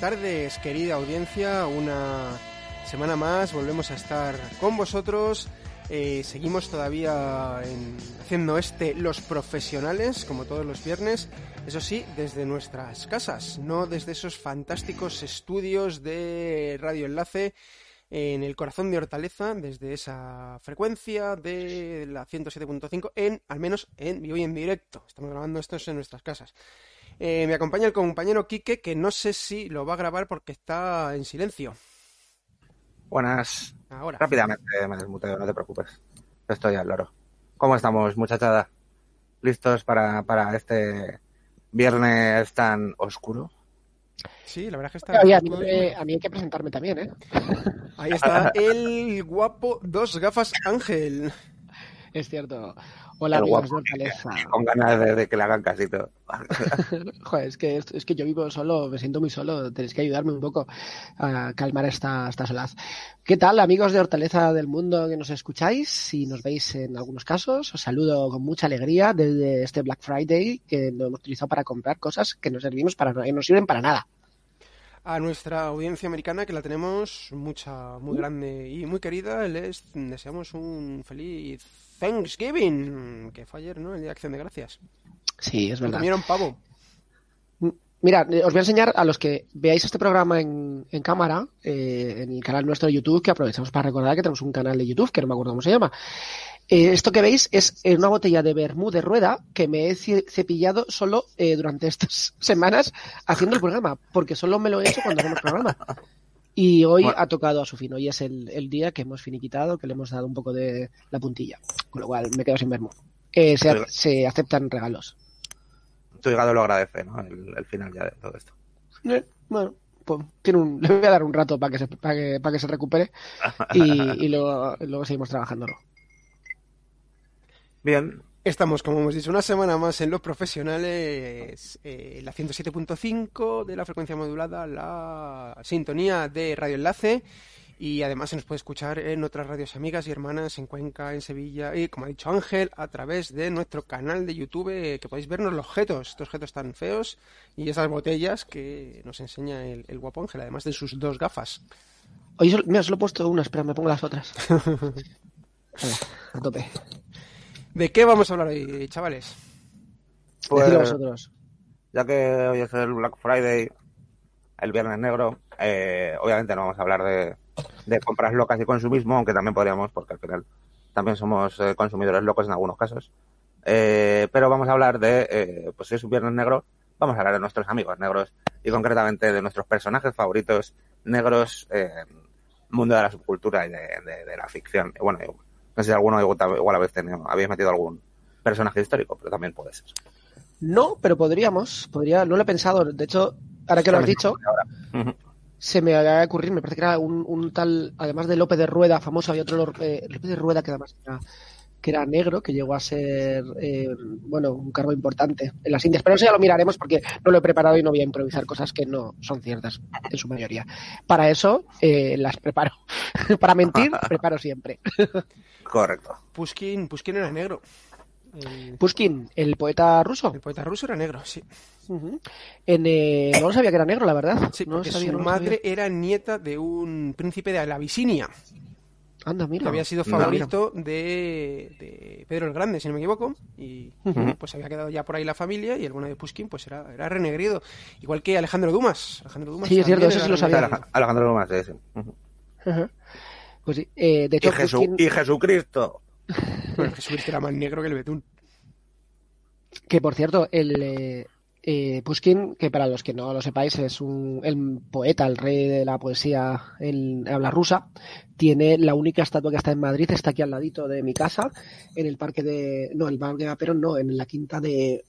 tardes, querida audiencia. Una semana más volvemos a estar con vosotros. Eh, seguimos todavía en- haciendo este Los Profesionales, como todos los viernes. Eso sí, desde nuestras casas, no desde esos fantásticos estudios de Radio Enlace en el corazón de Hortaleza, desde esa frecuencia de la 107.5, en, al menos en vivo y en directo. Estamos grabando esto en nuestras casas. Eh, me acompaña el compañero Quique, que no sé si lo va a grabar porque está en silencio. Buenas. Ahora. Rápidamente me desmuteo, no te preocupes. Estoy al loro. ¿Cómo estamos, muchachada? ¿Listos para, para este viernes tan oscuro? Sí, la verdad es que está. Oye, a mí, me- a mí hay que presentarme también, ¿eh? Ahí está el guapo dos gafas Ángel. Es cierto. Hola, El amigos de guapo. Hortaleza. Con ganas de, de que le hagan casito. Joder, es que, es que yo vivo solo, me siento muy solo. Tenéis que ayudarme un poco a calmar esta, esta solaz. ¿Qué tal, amigos de Hortaleza del Mundo que nos escucháis? Si nos veis en algunos casos, os saludo con mucha alegría desde este Black Friday que lo hemos utilizado para comprar cosas que no servimos para que no sirven para nada. A nuestra audiencia americana, que la tenemos mucha, muy grande y muy querida, les deseamos un feliz Thanksgiving, que fue ayer, ¿no? El Día de Acción de Gracias. Sí, es verdad. Comieron pavo. Mira, os voy a enseñar a los que veáis este programa en, en cámara, eh, en el canal nuestro de YouTube, que aprovechamos para recordar que tenemos un canal de YouTube, que no me acuerdo cómo se llama. Eh, esto que veis es eh, una botella de vermú de rueda que me he ce- cepillado solo eh, durante estas semanas haciendo el programa, porque solo me lo he hecho cuando hacemos programa. Y hoy Bueno. ha tocado a su fin. Hoy es el, el día que hemos finiquitado, que le hemos dado un poco de la puntilla. Con lo cual me quedo sin vermú. Eh, se, aceptan regalos. Tu hígado lo agradece, ¿no? El, el final ya de todo esto. Eh, bueno, pues tiene un, le voy a dar un rato para que se, para que, para que se recupere y, y luego, luego seguimos trabajándolo. Bien. Estamos, como hemos dicho, una semana más en los profesionales, eh, la 107.5 de la frecuencia modulada, la sintonía de Radio Enlace y además se nos puede escuchar en otras radios amigas y hermanas en Cuenca, en Sevilla y, como ha dicho Ángel, a través de nuestro canal de YouTube eh, que podéis vernos los objetos, estos objetos tan feos y esas botellas que nos enseña el, el guapo Ángel, además de sus dos gafas. Oye, mira, solo he puesto una, espera, me pongo las otras. Venga, a tope. ¿De qué vamos a hablar hoy, chavales? Pues, Decidlo vosotros. ya que hoy es el Black Friday, el Viernes Negro, eh, obviamente no vamos a hablar de, de compras locas y consumismo, aunque también podríamos, porque al final también somos eh, consumidores locos en algunos casos. Eh, pero vamos a hablar de, eh, pues si es un Viernes Negro, vamos a hablar de nuestros amigos negros y concretamente de nuestros personajes favoritos negros en el mundo de la subcultura y de, de- de la ficción. Y bueno, yo- no sé si alguno igual, igual habéis, tenido, habéis metido algún personaje histórico, pero también puede ser. No, pero podríamos, podría, no lo he pensado. De hecho, ahora que lo has dicho, se me va a ocurrir, me parece que era un, un tal, además de López de Rueda, famoso, había otro eh, López de Rueda que además era, que era negro, que llegó a ser, eh, bueno, un cargo importante en las Indias. Pero eso ya lo miraremos porque no lo he preparado y no voy a improvisar cosas que no son ciertas en su mayoría. Para eso eh, las preparo. Para mentir, preparo siempre. Correcto. Pushkin, Pushkin era negro. El, Pushkin, el poeta ruso. el poeta ruso era negro, sí. En, eh, no lo sabía que era negro, la verdad. Sí, no porque sabía, su no madre era nieta de un príncipe de la Abisinia, Anda, que mira. había sido No, favorito de, de Pedro el Grande, si no me equivoco, y Ujú. pues había quedado ya por ahí la familia, y el bueno de Pushkin pues era, era renegrido, igual que Alejandro Dumas. Alejandro Dumas Sí, es cierto, eso sí lo sabía. Alejandro Dumas, sí, sí. Ujú. Pues sí, eh, de Y, hecho, Jesu- Pushkin- y Jesucristo. Bueno, Jesucristo era más negro que el betún. Que por cierto, el eh, eh, Pushkin, que para los que no lo sepáis, es un, el poeta, el rey de la poesía en habla rusa, tiene la única estatua que está en Madrid, está aquí al ladito de mi casa, en el parque de. No, el parque de Aperón, no, en la quinta de.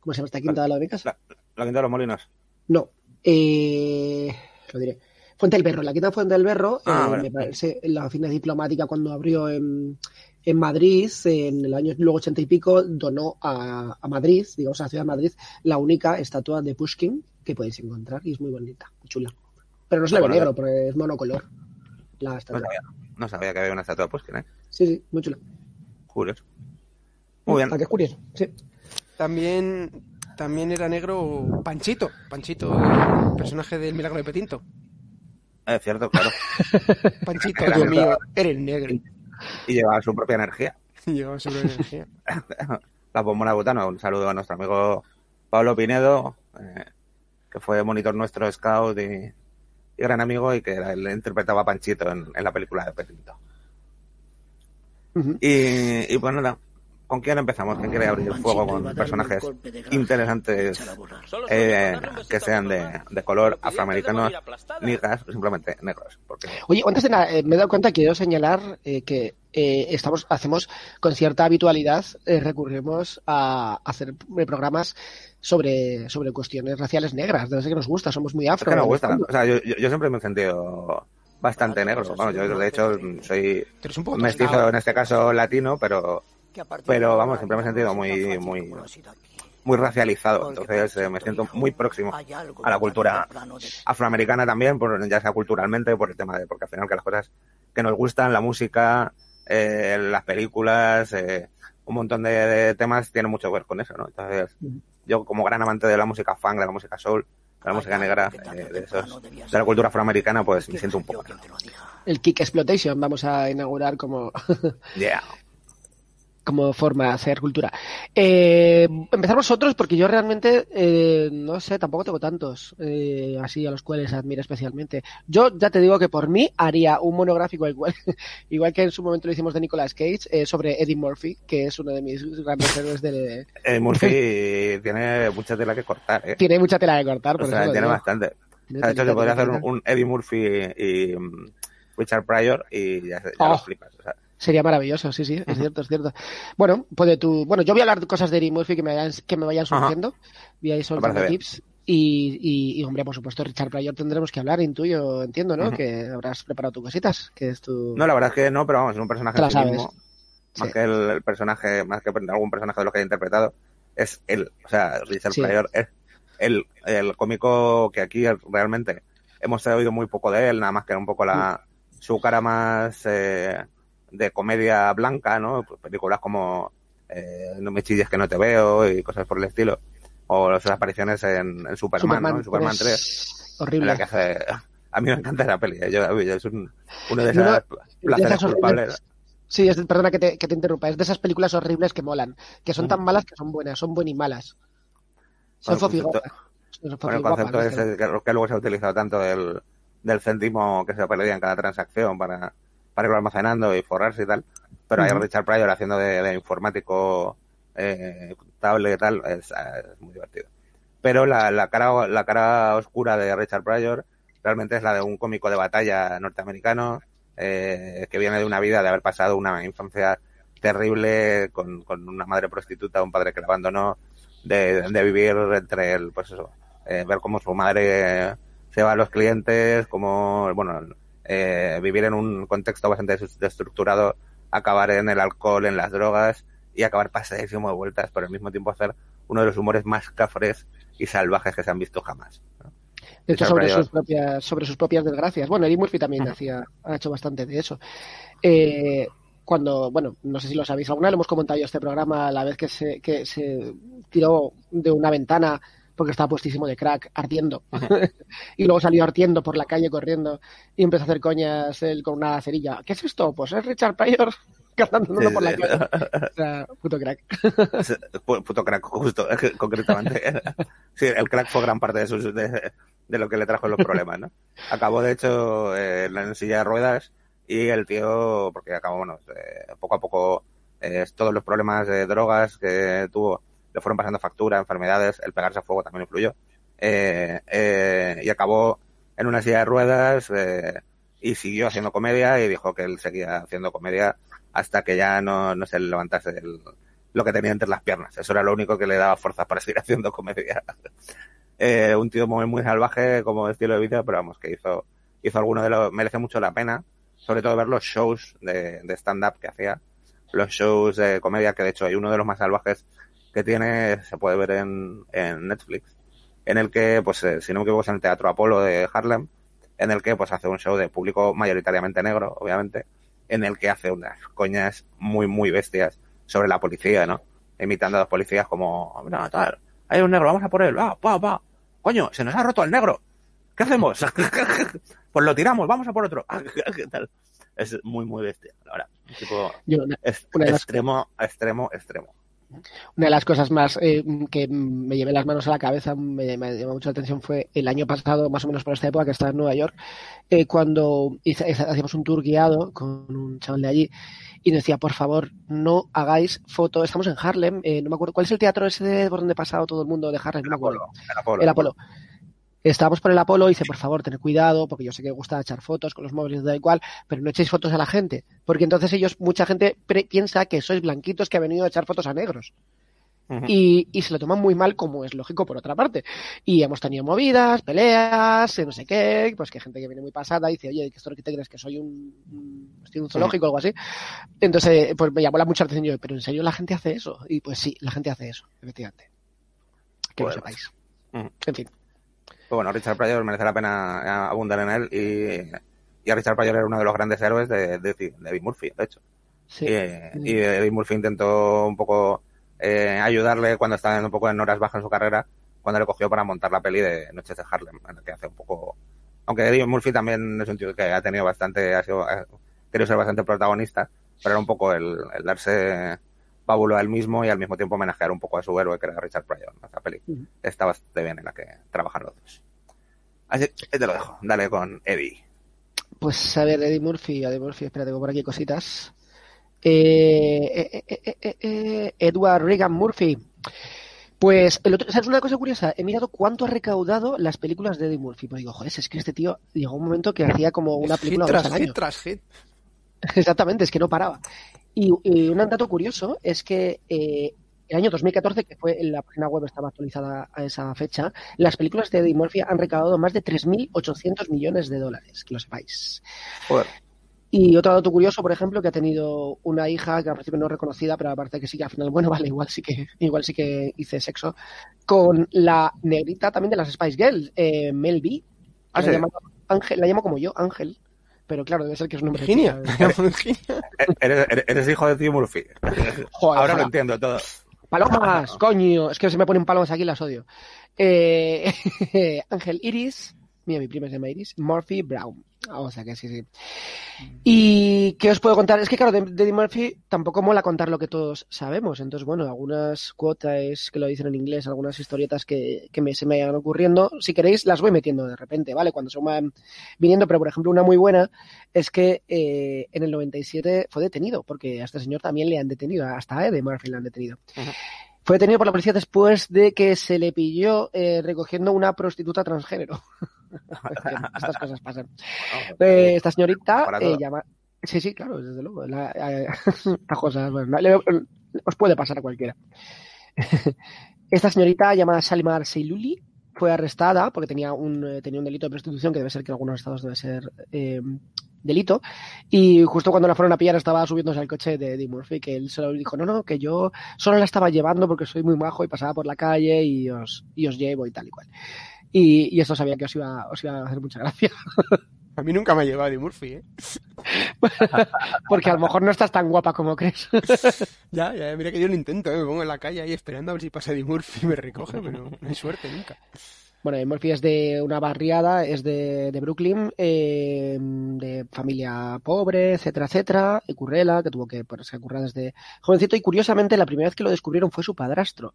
¿Cómo se llama esta quinta de la de mi casa? La Quinta de los Molinos. No, eh, lo diré. Fuente del Berro, la quinta Fuente del Berro, Ah, eh, vale. me parece, la oficina diplomática cuando abrió en, en Madrid, en el año luego ochenta y pico, donó a, a Madrid, digamos a la ciudad de Madrid, la única estatua de Pushkin que podéis encontrar y es muy bonita, muy chula. Pero no ve Bueno, negro, porque es monocolor la No estatua. sabía, no sabía que había una estatua de Pushkin, ¿eh? Sí, sí, muy chula. Curioso. Muy bien. ¿A qué es curioso? Sí. También también era negro Panchito. Panchito, el personaje del Milagro de Petinto. Es cierto, claro. Panchito, Dios mío, eres negro. Y llevaba su propia energía. Llevaba sobre energía. La bombona butano. Un saludo a nuestro amigo Pablo Pinedo, eh, que fue monitor nuestro, scout y, y gran amigo, y que era- él interpretaba a Panchito en, en la película de. Y, y pues nada, ¿con quién empezamos? ¿Quién quiere abrir fuego con personajes interesantes eh, que sean de, de color afroamericanos, niggas o simplemente negros? Porque Oye, antes de nada, eh, me he dado cuenta, quiero señalar eh, que eh, estamos, hacemos con cierta habitualidad, eh, recurrimos a hacer programas sobre, sobre cuestiones raciales negras. Debe ser que nos gusta, somos muy es afro. que el gusta. O sea, yo, yo, yo siempre me he sentido bastante negro. Bueno, yo de hecho soy mestizo, en este caso latino, pero pero vamos, siempre me he sentido muy, muy, muy racializado. Entonces eh, me siento muy próximo a la cultura afroamericana también, por, ya sea culturalmente, por el tema de, porque al final que las cosas que nos gustan, la música, eh, las películas, eh, un montón de, de temas tienen mucho que ver con eso, ¿no? Entonces, yo como gran amante de la música funk, de la música soul, de la música negra, eh, de, esos, de la cultura afroamericana, pues me siento un poco. El Kick Exploitation vamos a inaugurar como, Yeah. como forma de hacer cultura. Eh, empezar vosotros, porque yo realmente, eh, no sé, tampoco tengo tantos eh, así a los cuales admiro especialmente. Yo ya te digo que por mí haría un monográfico igual, igual que en su momento lo hicimos de Nicolas Cage, eh, sobre Eddie Murphy, que es uno de mis grandes héroes de... Eh, Murphy tiene mucha tela que cortar, ¿eh? Tiene mucha tela de cortar, por O sea, tiene bastante. Tiene de hecho, se podría que hacer un, Eddie Murphy y, mm, Richard Pryor y ya, ya Oh. flipas. O sea, Sería maravilloso, sí, sí, es cierto, es cierto. Bueno, puede tú, bueno, yo voy a hablar de cosas de Eddie Murphy que me vayan, que me vayan surgiendo. Voy a ir soltando tips. Y, y, y, hombre, por supuesto, Richard Pryor tendremos que hablar, intuyo, entiendo, ¿no? Que habrás preparado tus cositas, que es tu... no, la verdad es que no, pero vamos, es un personaje Te la sabes. mismo. Más Sí. que el, el personaje, más que algún personaje de los que haya interpretado, es él. O sea, Richard Sí. Pryor es el, el cómico que aquí realmente hemos oído muy poco de él, nada más que era un poco la su cara más eh, de comedia blanca, ¿no? Pues películas como eh, No me chilles que no te veo y cosas por el estilo. O las apariciones en, en Superman, ¿no? En Superman 3. pues, Horrible. la que hace... A mí me encanta esa peli. ¿eh? Yo, yo- es un, uno de Yo no- esas placeres esas culpables. Sí, es de- perdona que te, que te interrumpa. Es de esas películas horribles que molan, que son Ujú. tan malas que son buenas, son buenas y malas. Son Bueno, el fofiguapas. concepto- Son Bueno, el concepto es el que, que luego se ha utilizado tanto del, del céntimo que se perdía en cada transacción para, irlo almacenando y forrarse y tal. Pero ahí Ujú. Richard Pryor haciendo de, de informático eh, y tal es, es muy divertido. Pero la, la, cara, la cara oscura de Richard Pryor realmente es la de un cómico de batalla norteamericano eh, que viene de una vida de haber pasado una infancia terrible con, con una madre prostituta, un padre que la abandonó, de, de vivir entre el, pues eso, eh, ver cómo su madre se va a los clientes, como, bueno, eh, vivir en un contexto bastante des- desestructurado, acabar en el alcohol, en las drogas y acabar pasadísimo de vueltas, pero al mismo tiempo hacer uno de los humores más cafres y salvajes que se han visto jamás. ¿no? De hecho, sobre sus, propias, sobre sus propias desgracias. Bueno, Eddie Murphy también hacía, ha hecho bastante de eso. Eh, cuando, bueno, no sé si lo sabéis, alguna vez lo hemos comentado yo este programa, la vez que se, que se tiró de una ventana porque estaba puestísimo de crack, ardiendo. y luego salió ardiendo por la calle corriendo y empezó a hacer coñas él con una cerilla. ¿Qué es esto? Pues es Richard Pryor cantando Sí, por la calle. O sea, puto crack. Puto crack, justo, concretamente. Sí, el crack fue gran parte de, sus, de, de lo que le trajo los problemas, ¿no? Acabó, de hecho, eh, en la silla de ruedas y el tío, porque acabó, bueno, eh, poco a poco, eh, todos los problemas de drogas que tuvo le fueron pasando factura, enfermedades, el pegarse a fuego también influyó. Eh, eh, y acabó en una silla de ruedas eh, y siguió haciendo comedia y dijo que él seguía haciendo comedia hasta que ya no, no se le levantase el, lo que tenía entre las piernas. Eso era lo único que le daba fuerzas para seguir haciendo comedia. Eh, un tío muy, muy salvaje como estilo de vida, pero vamos, que hizo, hizo alguno de los, merece mucho la pena, sobre todo ver los shows de, de stand-up que hacía, los shows de comedia, que de hecho hay uno de los más salvajes que tiene, se puede ver en, en Netflix, en el que, pues, eh, si no me equivoco, es en el Teatro Apolo de Harlem, en el que, pues, hace un show de público mayoritariamente negro, obviamente, en el que hace unas coñas muy, muy bestias sobre la policía, ¿no? Imitando a los policías como, no, tal, hay un negro, vamos a por él, va, va, va. Coño, se nos ha roto el negro. ¿Qué hacemos? pues lo tiramos, vamos a por otro. ¿Qué tal? Es muy, muy bestia, la verdad. Tipo, Yo, extremo, extremo, extremo. Una de las cosas más eh, que me llevé las manos a la cabeza, me, me llamó mucho la atención, fue el año pasado, más o menos por esta época, que estaba en Nueva York, eh, cuando hice- hacíamos un tour guiado con un chaval de allí y decía, por favor, no hagáis fotos. Estamos en Harlem, eh, no me acuerdo, ¿cuál es el teatro ese de- por donde ha pasado todo el mundo de Harlem? No me acuerdo. El Apolo. El Apolo. Estábamos por el Apolo y dice, por favor, tened cuidado, porque yo sé que gusta echar fotos con los móviles, da igual, pero no echéis fotos a la gente, porque entonces ellos, mucha gente pre- piensa que sois blanquitos que ha venido a echar fotos a negros y, y se lo toman muy mal, como es lógico por otra parte. Y hemos tenido movidas, peleas, eh, no sé qué, pues que gente que viene muy pasada dice, oye, ¿qué esto que te crees que soy un, un- estoy en un zoológico o algo así? Entonces, pues me llamó la mucha atención yo, pero ¿en serio la gente hace eso? Y pues sí, la gente hace eso, efectivamente. Que lo sepáis. Ujú. En fin. Pues bueno, Richard Pryor merece la pena abundar en él y, y a Richard Pryor era uno de los grandes héroes de, de, de Eddie Murphy, de hecho. Sí. Y, y Eddie Murphy intentó un poco eh, ayudarle cuando estaba un poco en horas bajas en su carrera, cuando le cogió para montar la peli de Noches de Harlem, en la que hace un poco... Aunque Eddie Murphy también es un tío que ha tenido bastante, ha sido, ha querido ser bastante protagonista, pero era un poco el, el darse pábulo a él mismo y al mismo tiempo homenajear un poco a su héroe, que era Richard Pryor. ¿no? Esta peli Ujú. está bastante bien en la que trabajan los dos. Así que te lo dejo. Dale con Eddie. Pues a ver, Eddie Murphy, Eddie Murphy, espera, tengo por aquí cositas. Eh, eh, eh, eh, eh, eh, Edward Reagan Murphy. Pues, el otro, ¿sabes una cosa curiosa? He mirado cuánto ha recaudado las películas de Eddie Murphy. Pues digo, joder, es que este tío llegó un momento que hacía como una película hit tras al año. hit tras hit. Exactamente, es que no paraba. Y, y un dato curioso es que eh, el año 2014, que fue la página web estaba actualizada a esa fecha, las películas de Eddie Murphy han recaudado más de 3.800 millones de dólares, que lo sepáis. Joder. Y otro dato curioso, por ejemplo, que ha tenido una hija que al principio no es reconocida, pero aparte que sí que al final, bueno, vale, igual sí que, igual sí que hice sexo, con la negrita también de las Spice Girls, eh, Mel B. Ah, la, sí. llama, Ángel, la llamo como yo, Ángel. Pero claro, debe ser que es un nombre. de Virginia. Virginia. Eres, eres- eres hijo de Eddie Murphy. Joder, Ahora lo entiendo todo. Palomas, coño, es que se me ponen palomas aquí, las odio. Eh, Ángel Iris, mira, mi prima se llama Iris, Murphy Brown. O sea que sí, sí. ¿Y qué os puedo contar? Es que claro, de, de Eddie Murphy tampoco mola contar lo que todos sabemos. Entonces, bueno, algunas cuotas que lo dicen en inglés, algunas historietas que, que me, se me vayan ocurriendo, si queréis, las voy metiendo de repente, ¿vale? Cuando se van viniendo, pero por ejemplo, una muy buena es que eh, en el 97 fue detenido, porque a este señor también le han detenido, hasta a Eddie Murphy le han detenido. Ujú. Fue detenido por la policía después de que se le pilló eh, recogiendo una prostituta transgénero. Estas cosas pasan. Eh, esta señorita eh, llama... Sí, sí, claro, desde luego. La, eh, cosas, bueno, le- os puede pasar a cualquiera. Esta señorita llamada Salimar Seiluli fue arrestada porque tenía un, eh, tenía un delito de prostitución que debe ser que en algunos estados debe ser eh, delito. Y justo cuando la fueron a pillar estaba subiéndose al coche de Eddie Murphy, que él solo dijo, no, no, que yo solo la estaba llevando porque soy muy majo y pasaba por la calle y os, y os llevo y tal y cual. Y, y esto sabía que os iba, os iba a hacer mucha gracia. A mí nunca me ha llevado Eddie Murphy, ¿eh? Porque a lo mejor no estás tan guapa como crees. Ya, ya, mira que yo lo intento, ¿eh? me pongo en la calle ahí esperando a ver si pasa Eddie Murphy y me recoge, pero no hay suerte nunca. Bueno, Eddie Murphy es de una barriada, es de, de Brooklyn, eh, de familia pobre, etcétera, etcétera, y currela, que tuvo que ponerse a currar desde jovencito, y curiosamente la primera vez que lo descubrieron fue su padrastro.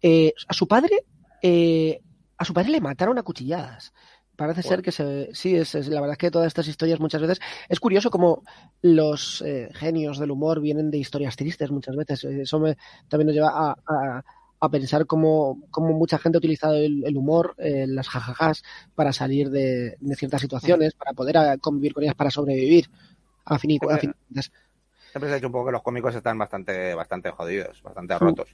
Eh, a su padre, eh, a su padre le mataron a cuchilladas. Parece ser que se, sí, es, es- la verdad es que todas estas historias muchas veces es curioso como los eh, genios del humor vienen de historias tristes muchas veces. Eso me- también nos lleva a, a- a pensar cómo, cómo mucha gente ha utilizado el, el humor, eh, las jajajas, para salir de, de ciertas situaciones, para poder ah, convivir con ellas, para sobrevivir. A fin y. Siempre se ha dicho un poco que los cómicos están bastante, bastante jodidos, bastante Mm. rotos.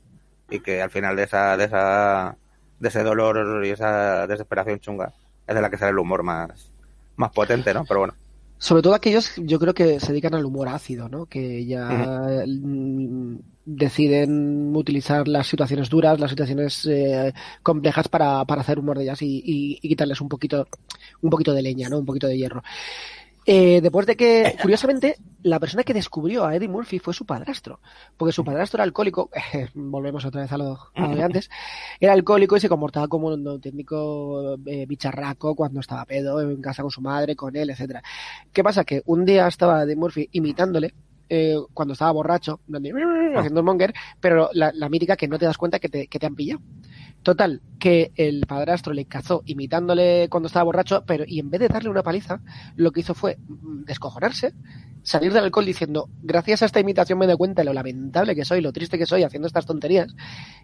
Y que al final de esa, de esa, de ese dolor y esa desesperación chunga es de la que sale el humor más, más potente, ¿no? Pero bueno. Sobre todo aquellos, yo creo que se dedican al humor ácido, ¿no? Que ya mm, deciden utilizar las situaciones duras, las situaciones eh, complejas para, para hacer humor de ellas y, y- y quitarles un poquito, un poquito de leña, ¿no? Un poquito de hierro. Eh, después de que, curiosamente, la persona que descubrió a Eddie Murphy fue su padrastro, porque su padrastro era alcohólico, volvemos otra vez a lo, a lo, de antes, era alcohólico y se comportaba como un auténtico eh, bicharraco cuando estaba pedo en casa con su madre, con él, etcétera. ¿Qué pasa? Que un día estaba Eddie Murphy imitándole eh, cuando estaba borracho, haciendo un monger, pero la, la, mítica que no te das cuenta que te, que te han pillado. Total, que el padrastro le cazó imitándole cuando estaba borracho, pero y en vez de darle una paliza, lo que hizo fue descojonarse, salir del alcohol diciendo, gracias a esta imitación me doy cuenta de lo lamentable que soy, lo triste que soy haciendo estas tonterías,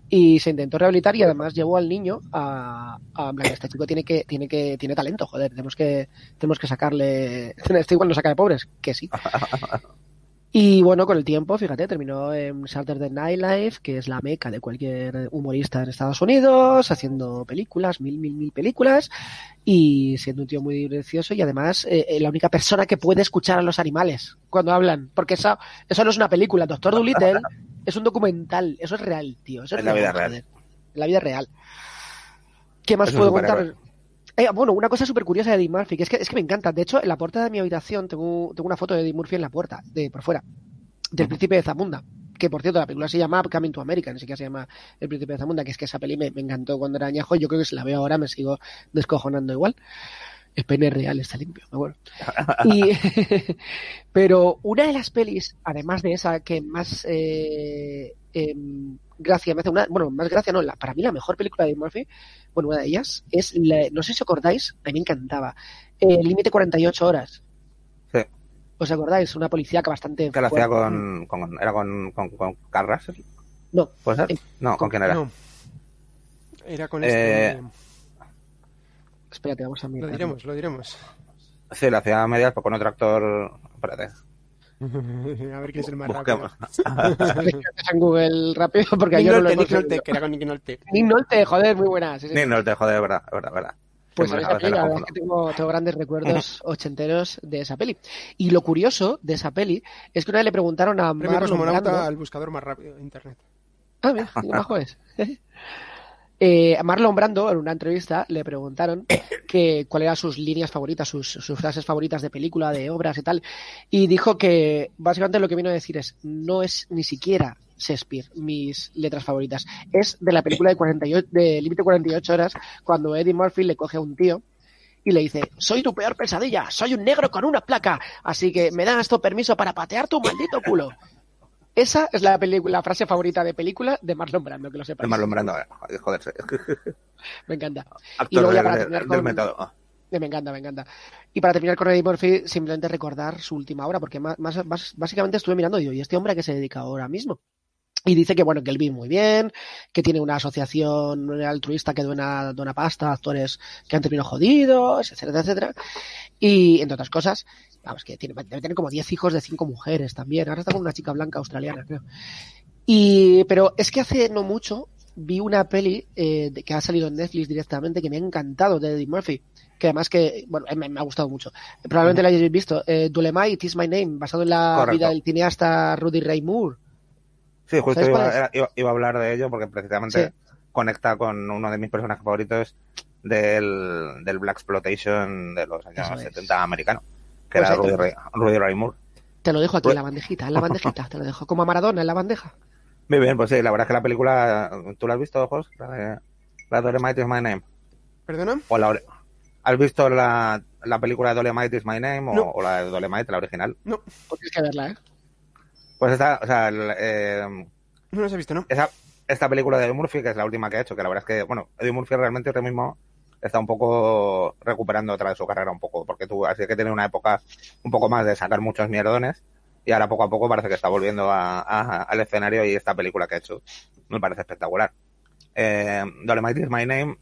y se intentó rehabilitar y además llevó al niño a, a este chico tiene que, tiene que, tiene talento, joder, tenemos que, tenemos que sacarle, este igual no saca de pobres, que sí. Y bueno, con el tiempo, fíjate, terminó en Saturday Night Live, que es la meca de cualquier humorista en Estados Unidos, haciendo películas, mil, mil, mil películas, y siendo un tío muy gracioso y además eh, la única persona que puede escuchar a los animales cuando hablan, porque eso, eso no es una película, Doctor Dolittle es un documental, eso es real, tío. Eso es en la vida joder, real. En la vida real. ¿Qué más puedo contar? Eh, bueno, una cosa súper curiosa de Eddie Murphy, que es que, es que me encanta. De hecho, en la puerta de mi habitación tengo, tengo una foto de Eddie Murphy en la puerta, de por fuera, del príncipe de Zamunda. Que por cierto, la película se llama Coming to America, ni siquiera se llama El príncipe de Zamunda, que es que esa peli me, me encantó cuando era añejo. Yo creo que si la veo ahora me sigo descojonando igual. El pene real, está limpio, me acuerdo. Y, pero una de las pelis, además de esa, que más eh, em, gracia me hace una, bueno, más gracia no, la, para mí la mejor película de Eddie Murphy, bueno, una de ellas, es, la- no sé si os acordáis, a mí me encantaba, eh, Límite 48 horas. Sí. ¿Os acordáis? Una policíaca bastante Que lo hacía con, con- era con, con, con Carl Russell, No, ¿puede ser? Eh, No, ¿con con- quién era? No. Era con Eh, este. espérate, vamos a mirar. Lo diremos, lo diremos. Sí, lo hacía a medias pero con otro actor. Espérate. A ver quién es el más Busquemos. rápido. en Google rápido porque Nick yo no lo Nolte, he Nick. Nolte, que era con Nick Nolte. Nick Nolte, joder, muy buena. Sí, sí. Ni no te jode, de verdad, verdad, verdad. Pues Sí, esa peli, la verdad es que tengo, tengo grandes recuerdos ochenteros de esa peli. Y lo curioso de esa peli es que una vez le preguntaron a Marlon Brando... al buscador más rápido de internet. Ah, mira, qué majo es. Eh, a Marlon Brando, en una entrevista, le preguntaron que cuáles eran sus líneas favoritas, sus, sus frases favoritas de película, de obras y tal. Y dijo que básicamente lo que vino a decir es, no es ni siquiera Shakespeare mis letras favoritas. Es de la película de, 48, de Límite 48 horas, cuando Eddie Murphy le coge a un tío y le dice, soy tu peor pesadilla, soy un negro con una placa, así que me das tu permiso para patear tu maldito culo. Esa es la, película, la frase favorita de película de Marlon Brando, que lo sepas. Es Marlon Brando, joder, joderse. Me encanta. Actor luego ya del- para del, terminar del con- método. Eh, Me encanta, me encanta. Y para terminar con Eddie Murphy, simplemente recordar su última obra, porque más, más- más- básicamente estuve mirando y digo, ¿y este hombre a qué se dedica ahora mismo? Y dice que bueno, que él vive muy bien, que tiene una asociación altruista que dona, dona pasta a actores que han terminado jodidos, etcétera, etcétera. Y entre otras cosas, vamos, que tiene, debe tener como 10 hijos de 5 mujeres también. Ahora está con una chica blanca australiana, creo. Y, pero es que hace no mucho vi una peli eh, que ha salido en Netflix directamente que me ha encantado de Eddie Murphy. Que además que, bueno, me, me ha gustado mucho. Probablemente la hayáis visto. Eh, Dolemite is my name, basado en la Correcto. vida del cineasta Rudy Ray Moore. Sí, justo ¿Sabes iba, iba- iba a hablar de ello porque precisamente conecta con uno de mis personajes favoritos del, del Black Exploitation de los años Eso es. 70 americano, que Pues era Rudy Ray, Rudy Ray Moore. Te lo dejo aquí Pues- en la bandejita, en la bandejita. Te lo dejo como a Maradona en la bandeja. Muy bien, pues sí, la verdad es que la película, ¿tú la has visto, Jos? La de, la de Dolemite is my name. ¿Perdona? O la, ¿Has visto la, la película de Dolemite is my name o, No. o la de Dolemite, la original? No, Pues tienes que verla, ¿eh? Pues esta, o sea, el, eh, no los he visto, ¿no? esa, esta película de Eddie Murphy, que es la última que ha hecho, que la verdad es que, bueno, Eddie Murphy realmente ahora mismo está un poco recuperando otra vez su carrera un poco, porque tú, así que tiene una época un poco más de sacar muchos mierdones, y ahora poco a poco parece que está volviendo a- a- al escenario y esta película que ha hecho me parece espectacular. Eh, Dolemite is my name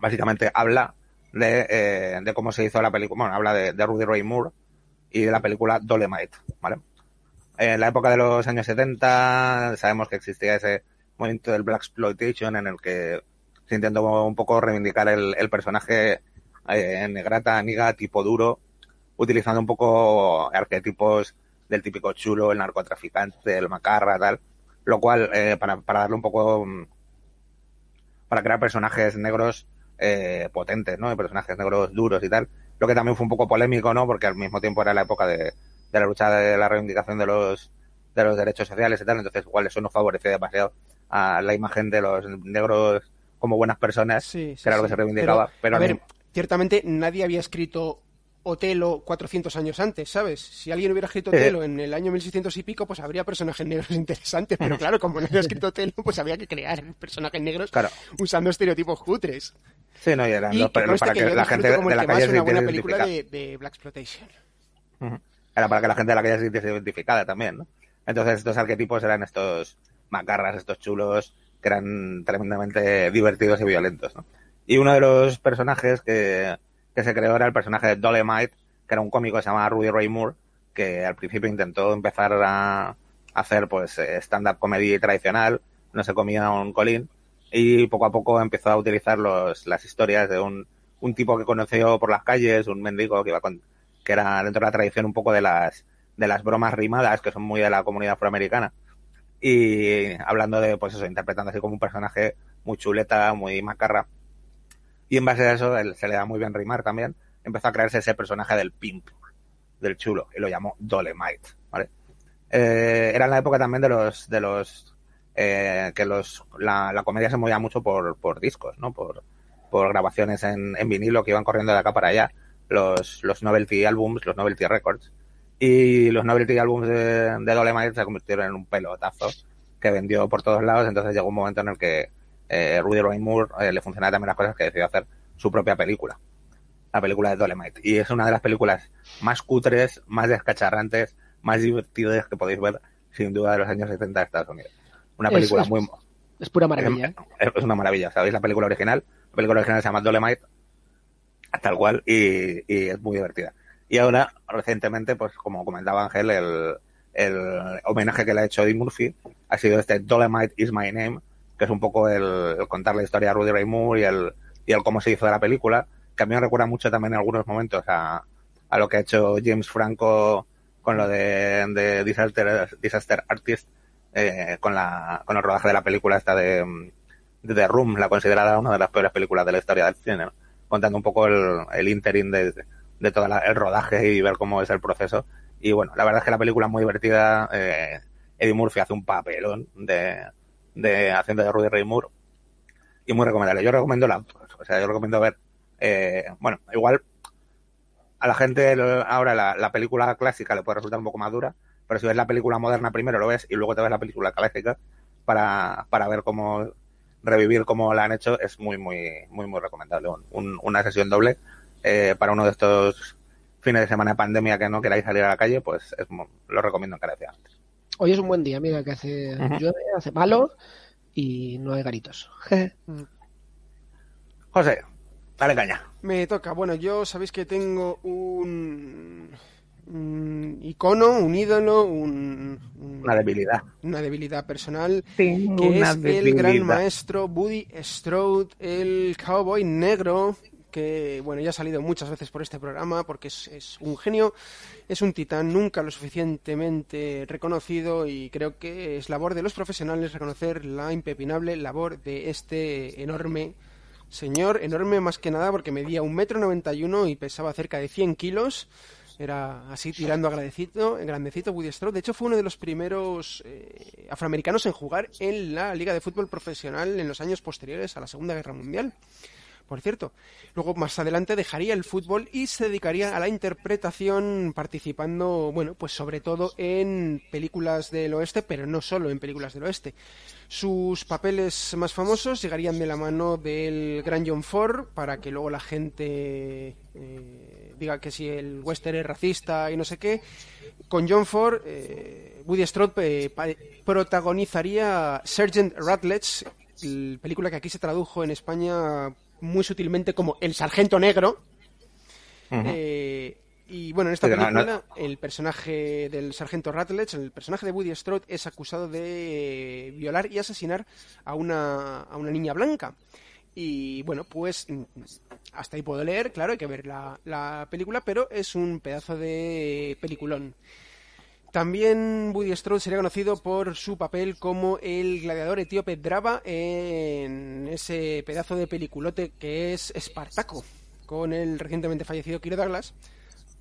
básicamente habla de, eh, de cómo se hizo la película, bueno, habla de, de Rudy Ray Moore y de la película Dolemite, ¿vale? En la época de los años 70 sabemos que existía ese movimiento del Black Exploitation en el que se intentó un poco reivindicar el, personaje eh, negrata, niga, tipo duro, utilizando un poco arquetipos del típico chulo, el narcotraficante, el macarra, tal, lo cual, eh, para, para darle un poco, mm, para crear personajes negros eh, potentes, ¿no? Personajes negros duros y tal, lo que también fue un poco polémico, ¿no? Porque al mismo tiempo era la época de, de la lucha de la reivindicación de los, de los derechos sociales y tal, entonces igual eso no favorecía demasiado a la imagen de los negros como buenas personas, Sí, sí, que era lo sí. que se reivindicaba. Pero, a a mí- ver, ciertamente nadie había escrito Otelo 400 años antes, ¿sabes? Si alguien hubiera escrito. Otelo en el año 1600 y pico, pues habría personajes negros interesantes, pero claro, como no había escrito Otelo, pues había que crear personajes negros Claro. usando estereotipos cutres. sí, no, y eran Y los- que pero conste para que la gente de la calle una buena película de, de Black Exploitation. Era para que la gente la calle se sintiese identificada también, ¿no? Entonces estos arquetipos eran estos macarras, estos chulos, que eran tremendamente divertidos y violentos, ¿no? Y uno de los personajes que, que se creó era el personaje de Dolemite, que era un cómico que se llamaba Rudy Ray Moore, que al principio intentó empezar a hacer pues eh, stand-up comedy tradicional, no se comía un colín, y poco a poco empezó a utilizar los, las historias de un, un tipo que conoció por las calles, un mendigo que iba con, que era dentro de la tradición un poco de las de las bromas rimadas que son muy de la comunidad afroamericana. Y hablando de pues eso interpretando así como un personaje muy chuleta muy macarra. Y en base a eso él se le da muy bien rimar también. Empezó a crearse ese personaje del pimp del chulo y lo llamó Dolemite vale Eh, era en la época también de los de los eh, que los la, la comedia se movía mucho por, por discos no por por grabaciones en, en vinilo que iban corriendo de acá para allá los, los novelty albums, los novelty records. Y los novelty albums de, de Dolemite se convirtieron en un pelotazo que vendió por todos lados. Entonces llegó un momento en el que eh, Rudy Ray Moore eh, le funcionaban también las cosas que decidió hacer su propia película. La película de Dolemite. Y es una de las películas más cutres, más descacharrantes, más divertidas que podéis ver, sin duda, de los años 70 de Estados Unidos. Una Es- película es- muy, Es pura maravilla. es es una maravilla, ¿sabéis? La película original. La película original se llama Dolemite, tal cual, y, y es muy divertida. Y ahora, recientemente, pues como comentaba Ángel, el, el homenaje que le ha hecho Eddie Murphy ha sido este Dolemite is my name, que es un poco el, el contar la historia de Rudy Ray Moore y el, y el cómo se hizo de la película, que a mí me recuerda mucho también en algunos momentos a, a lo que ha hecho James Franco con lo de, de Disaster, Artist, eh, con, la, con el rodaje de la película esta de, de The Room, la considerada una de las peores películas de la historia del cine. Contando un poco el, el interim de, de todo el rodaje y ver cómo es el proceso. Y bueno, la verdad es que la película es muy divertida. eh, Eddie Murphy hace un papelón de, de haciendo de Rudy Ray Moore y muy recomendable. Yo recomiendo la, o sea, yo recomiendo ver, eh, bueno, igual a la gente ahora la, la película clásica le puede resultar un poco más dura, pero si ves la película moderna primero lo ves y luego te ves la película clásica para, para ver cómo revivir cómo la han hecho es muy muy muy muy recomendable. Un- un- una sesión doble eh, para uno de estos fines de semana de pandemia que no queráis salir a la calle pues es lo recomiendo encarecidamente Hoy es un buen día, mira, que hace llueve, hace malo y no hay garitos. José dale caña. Me toca. Bueno, yo sabéis que tengo un, un icono, un ídolo, un, un- una debilidad una debilidad personal, que es el gran maestro Woody Strode, el cowboy negro, que bueno, ya ha salido muchas veces por este programa porque es, es un genio, es un titán nunca lo suficientemente reconocido y creo que es labor de los profesionales reconocer la impepinable labor de este enorme señor, enorme más que nada porque medía un metro noventa y uno y pesaba cerca de 100 kilos. Era así tirando agradecido, grandecito Woody Strode. De hecho, fue uno de los primeros eh, afroamericanos en jugar en la Liga de Fútbol Profesional en los años posteriores a la Segunda Guerra Mundial. Por cierto, luego más adelante dejaría el fútbol y se dedicaría a la interpretación participando, bueno, pues sobre todo en películas del oeste, pero no solo en películas del oeste. Sus papeles más famosos llegarían de la mano del gran John Ford para que luego la gente eh, diga que si el western es racista y no sé qué. Con John Ford, eh, Woody Strode eh, protagonizaría Sergeant Rutledge, el- película que aquí se tradujo en España muy sutilmente como El Sargento Negro. Eh, y bueno, en esta no- película, el personaje del sargento Rutledge, el personaje de Woody Strode, es acusado de violar y asesinar a una, a una niña blanca. Y bueno, pues mm, hasta ahí puedo leer, claro, hay que ver la, la película, pero es un pedazo de peliculón. También Woody Strode sería conocido por su papel como el gladiador etíope Drava en ese pedazo de peliculote que es Espartaco, con el recientemente fallecido Kiro Douglas.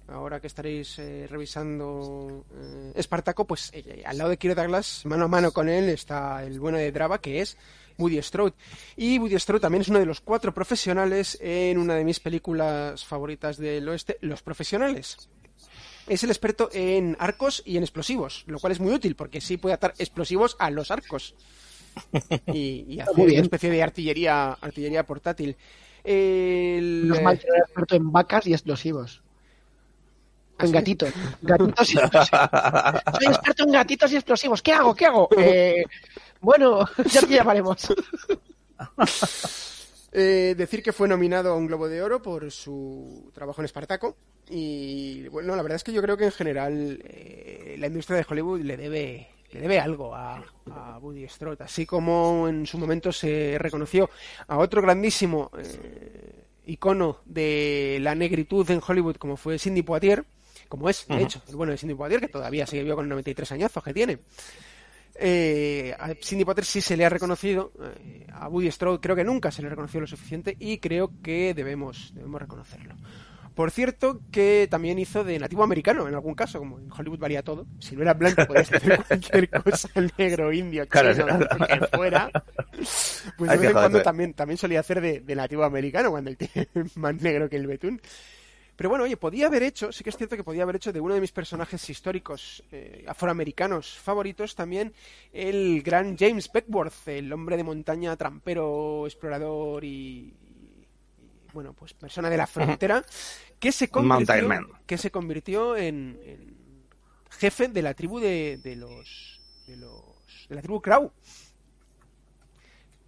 Ahora que estaréis eh, revisando eh, Espartaco, pues eh, al lado de Kiro Douglas, mano a mano con él, está el bueno de Drava, que es Woody Strode. Y Woody Strode también es uno de los cuatro profesionales en una de mis películas favoritas del oeste, Los Profesionales. Es el experto en arcos y en explosivos, lo cual es muy útil porque sí puede atar explosivos a los arcos y, y hacer una especie de artillería, artillería portátil. El, mal era experto en vacas y explosivos. En gatitos. Gatitos y explosivos. Soy experto en gatitos y explosivos. ¿Qué hago? ¿Qué hago? Eh, bueno, ya te llamaremos. Eh, decir que fue nominado a un Globo de Oro por su trabajo en Espartaco. Y bueno, la verdad es que yo creo que en general eh, la industria de Hollywood le debe, le debe algo a, a Woody Strode. Así como en su momento se reconoció a otro grandísimo eh, icono de la negritud en Hollywood, como fue Sidney Poitier, como es, de hecho, el bueno de Sidney Poitier, que todavía sigue vivo con 93 añazos que tiene. Eh, a Cindy Potter sí se le ha reconocido, eh, a Woody Strode creo que nunca se le reconoció lo suficiente y creo que debemos, debemos reconocerlo. Por cierto, que también hizo de nativo americano en algún caso, como en Hollywood valía todo. Si no era blanco, podías hacer cualquier cosa, negro, indio, Claro, chino, que fuera. Pues de vez en cuando también, también solía hacer de, de nativo americano, cuando el tío es más negro que el betún. Pero bueno, oye, podía haber hecho, sí que es cierto que podía haber hecho de uno de mis personajes históricos eh, afroamericanos favoritos también el gran James Beckworth, el hombre de montaña, trampero, explorador y, y, bueno, pues persona de la frontera, que se Mountain convirtió, Man. que se convirtió en, en jefe de la tribu de, de los de los de la tribu Crow.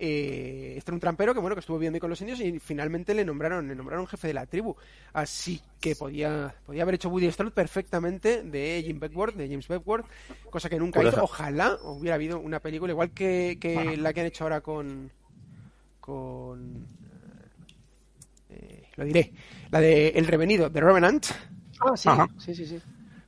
Eh, este era un trampero que bueno que estuvo viviendo ahí con los indios y finalmente le nombraron le nombraron jefe de la tribu así que podía podía haber hecho Woody Strode perfectamente de Jim Beckworth de James Beckworth cosa que nunca hizo ojalá hubiera habido una película igual que, que la que han hecho ahora con con eh, lo diré la de El Revenido de Revenant Ah, sí, Ajá. sí, sí, sí.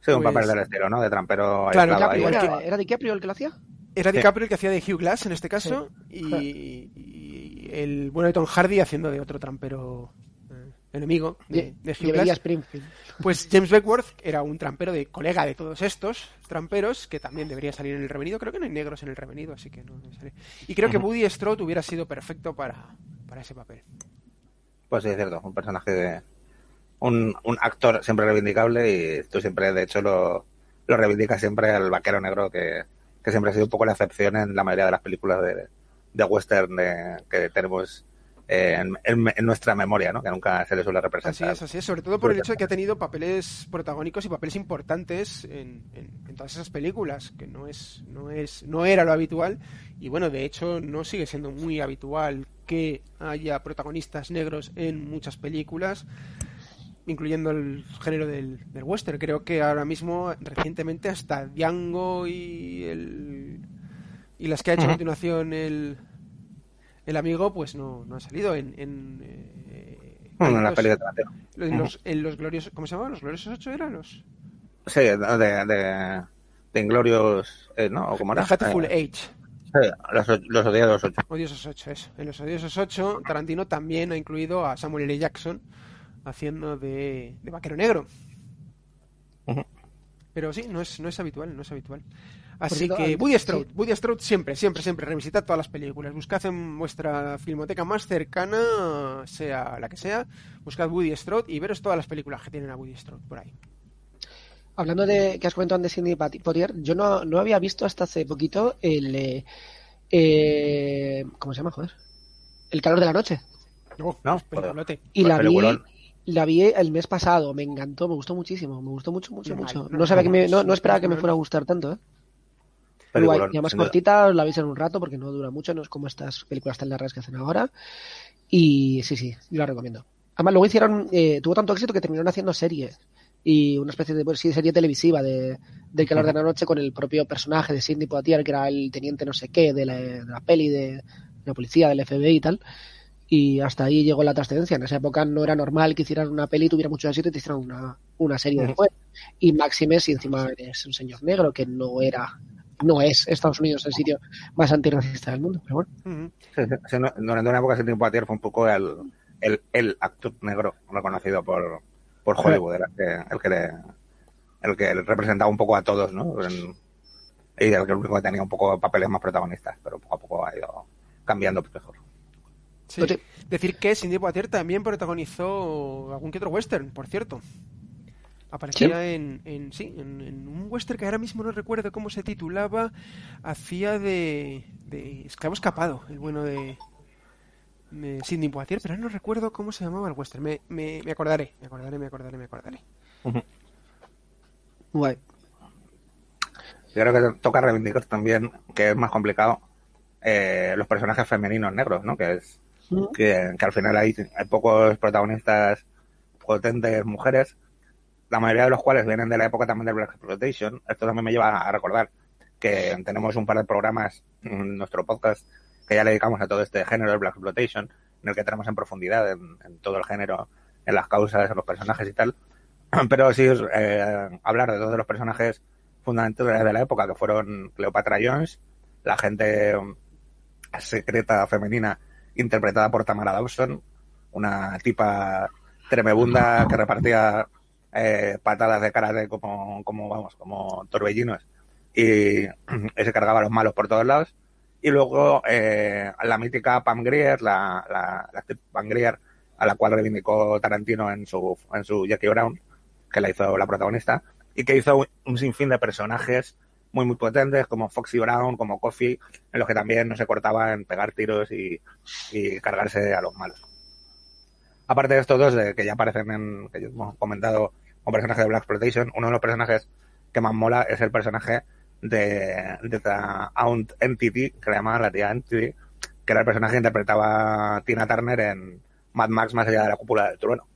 Sí, un Pues- papel del estilo, ¿no? De trampero Claro, aislado ahí. igual ¿Era, que- ¿Era DiCaprio el que lo hacía? Era Sí. DiCaprio el que hacía de Hugh Glass en este caso y, y el bueno de Tom Hardy haciendo de otro trampero eh, enemigo de, de Hugh Glass. Springfield. Pues James Beckworth era un trampero de colega de todos estos tramperos que también debería salir en el revenido. Creo que no hay negros en el revenido, así que no salir. Y creo que. Woody Strode hubiera sido perfecto para, para ese papel. Pues sí, es cierto, un personaje de... Un, un actor siempre reivindicable y tú siempre, de hecho, lo, lo reivindicas siempre al vaquero negro que, que siempre ha sido un poco la excepción en la mayoría de las películas de, de western de- que tenemos eh, en, en- en nuestra memoria, ¿no? Que nunca se le suele Así representar. es, así es. Sobre todo por el hecho de que ha tenido papeles protagónicos y papeles importantes en, en- en todas esas películas, que no es, no es, no era lo habitual. Y bueno, de hecho, no sigue siendo muy habitual que haya protagonistas negros en muchas películas, incluyendo el género del, del western. Creo que ahora mismo, recientemente, hasta Django y el y las que ha hecho a continuación el el amigo, pues no, no ha salido en, en, eh, Bueno, en la los- peli de Tarantino. en los, en los gloriosos, ¿cómo se llamaban? ¿Los gloriosos 8 eran los? Sí, de, de, de Inglorious, eh, ¿no? ¿O cómo era? Hateful Eh, Age. sí, los, los odiados ocho. Odiosos 8, eso. En los Odiosos 8, Tarantino también ha incluido a Samuel L. Jackson haciendo de, de vaquero negro. Pero sí, no es, no es habitual, no es habitual. Así cierto, que Woody Strode, sí. Woody Strode siempre, siempre, siempre, revisitad todas las películas. Buscad en vuestra filmoteca más cercana, sea la que sea, buscad Woody Strode y veros todas las películas que tienen a Woody Strode por ahí. Hablando de que has comentado antes Sidney Poitier, yo no, no había visto hasta hace poquito el. eh, eh, ¿Cómo se llama, joder? El calor de la noche. No, No, es peliculote. Y Pues la vi. La vi el mes pasado, me encantó, me gustó muchísimo, me gustó mucho, mucho, mucho. no, sabía que me, no, no esperaba que me fuera a gustar tanto, ¿eh? Y además cortita, os la veis en un rato porque no dura mucho, no es como estas películas tan largas que hacen ahora. Y sí, sí, yo la recomiendo. Además, luego hicieron, eh, tuvo tanto éxito que terminaron haciendo serie y una especie de pues, sí, serie televisiva de, del calor de la noche con el propio personaje de Sidney Poitier, que era el teniente no sé qué de la, de la peli de, de la policía, del FBI y tal. Y hasta ahí llegó la trascendencia. En esa época no era normal que hicieran una peli, tuviera mucho éxito y te hicieran una, una serie después. Y Máxime, si encima eres un señor negro, que no era, no es Estados Unidos el sitio más antirracista del mundo, pero bueno. Ujú. Sí, sí, sí, no- durante una época Sidney Poitier fue un poco el, el, el actor negro reconocido por, por Hollywood, era el que, le, el que representaba un poco a todos, ¿no? En, y el que único que tenía un poco papeles más protagonistas, pero poco a poco ha ido cambiando mejor. Sí. Decir que Cindy Poitier también protagonizó algún que otro western, por cierto. Aparecía En, en, sí, en, un western que ahora mismo no recuerdo cómo se titulaba. Hacía de, de esclavo escapado, el bueno de, de Sidney Poitier, pero no recuerdo cómo se llamaba el western. Me, me, me acordaré, me acordaré, me acordaré, me acordaré. Guay. Yo creo que toca reivindicar también, que es más complicado, eh, los personajes femeninos negros, ¿no? Que es que, que, al final hay, hay pocos protagonistas potentes mujeres, la mayoría de los cuales vienen de la época también del Black Exploitation. Esto también me lleva a recordar que tenemos un par de programas en nuestro podcast que ya le dedicamos a todo este género del Black Exploitation, en el que tenemos en profundidad en, en todo el género, en las causas, en los personajes y tal. Pero sí, eh, hablar de todos los personajes fundamentales de la época, que fueron Cleopatra Jones, la gente secreta femenina interpretada por Tamara Dawson, una tipa tremebunda que repartía eh, patadas de karate como, como, vamos, como torbellinos y se cargaba a los malos por todos lados. Y luego eh, la mítica Pam Grier, la, la, Pam Grier, a la cual reivindicó Tarantino en su, en su Jackie Brown, que la hizo la protagonista, y que hizo un sinfín de personajes muy, muy potentes, como Foxy Brown, como Coffee, en los que también no se cortaba en pegar tiros y, y cargarse a los malos. Aparte de estos dos, de, que ya aparecen en, que yo hemos comentado, como personaje de Black Exploitation, uno de los personajes que más mola es el personaje de, de The Aunt Entity, que le llamaban la tía Entity, que era el personaje que interpretaba Tina Turner en Mad Max más allá de la cúpula del trueno,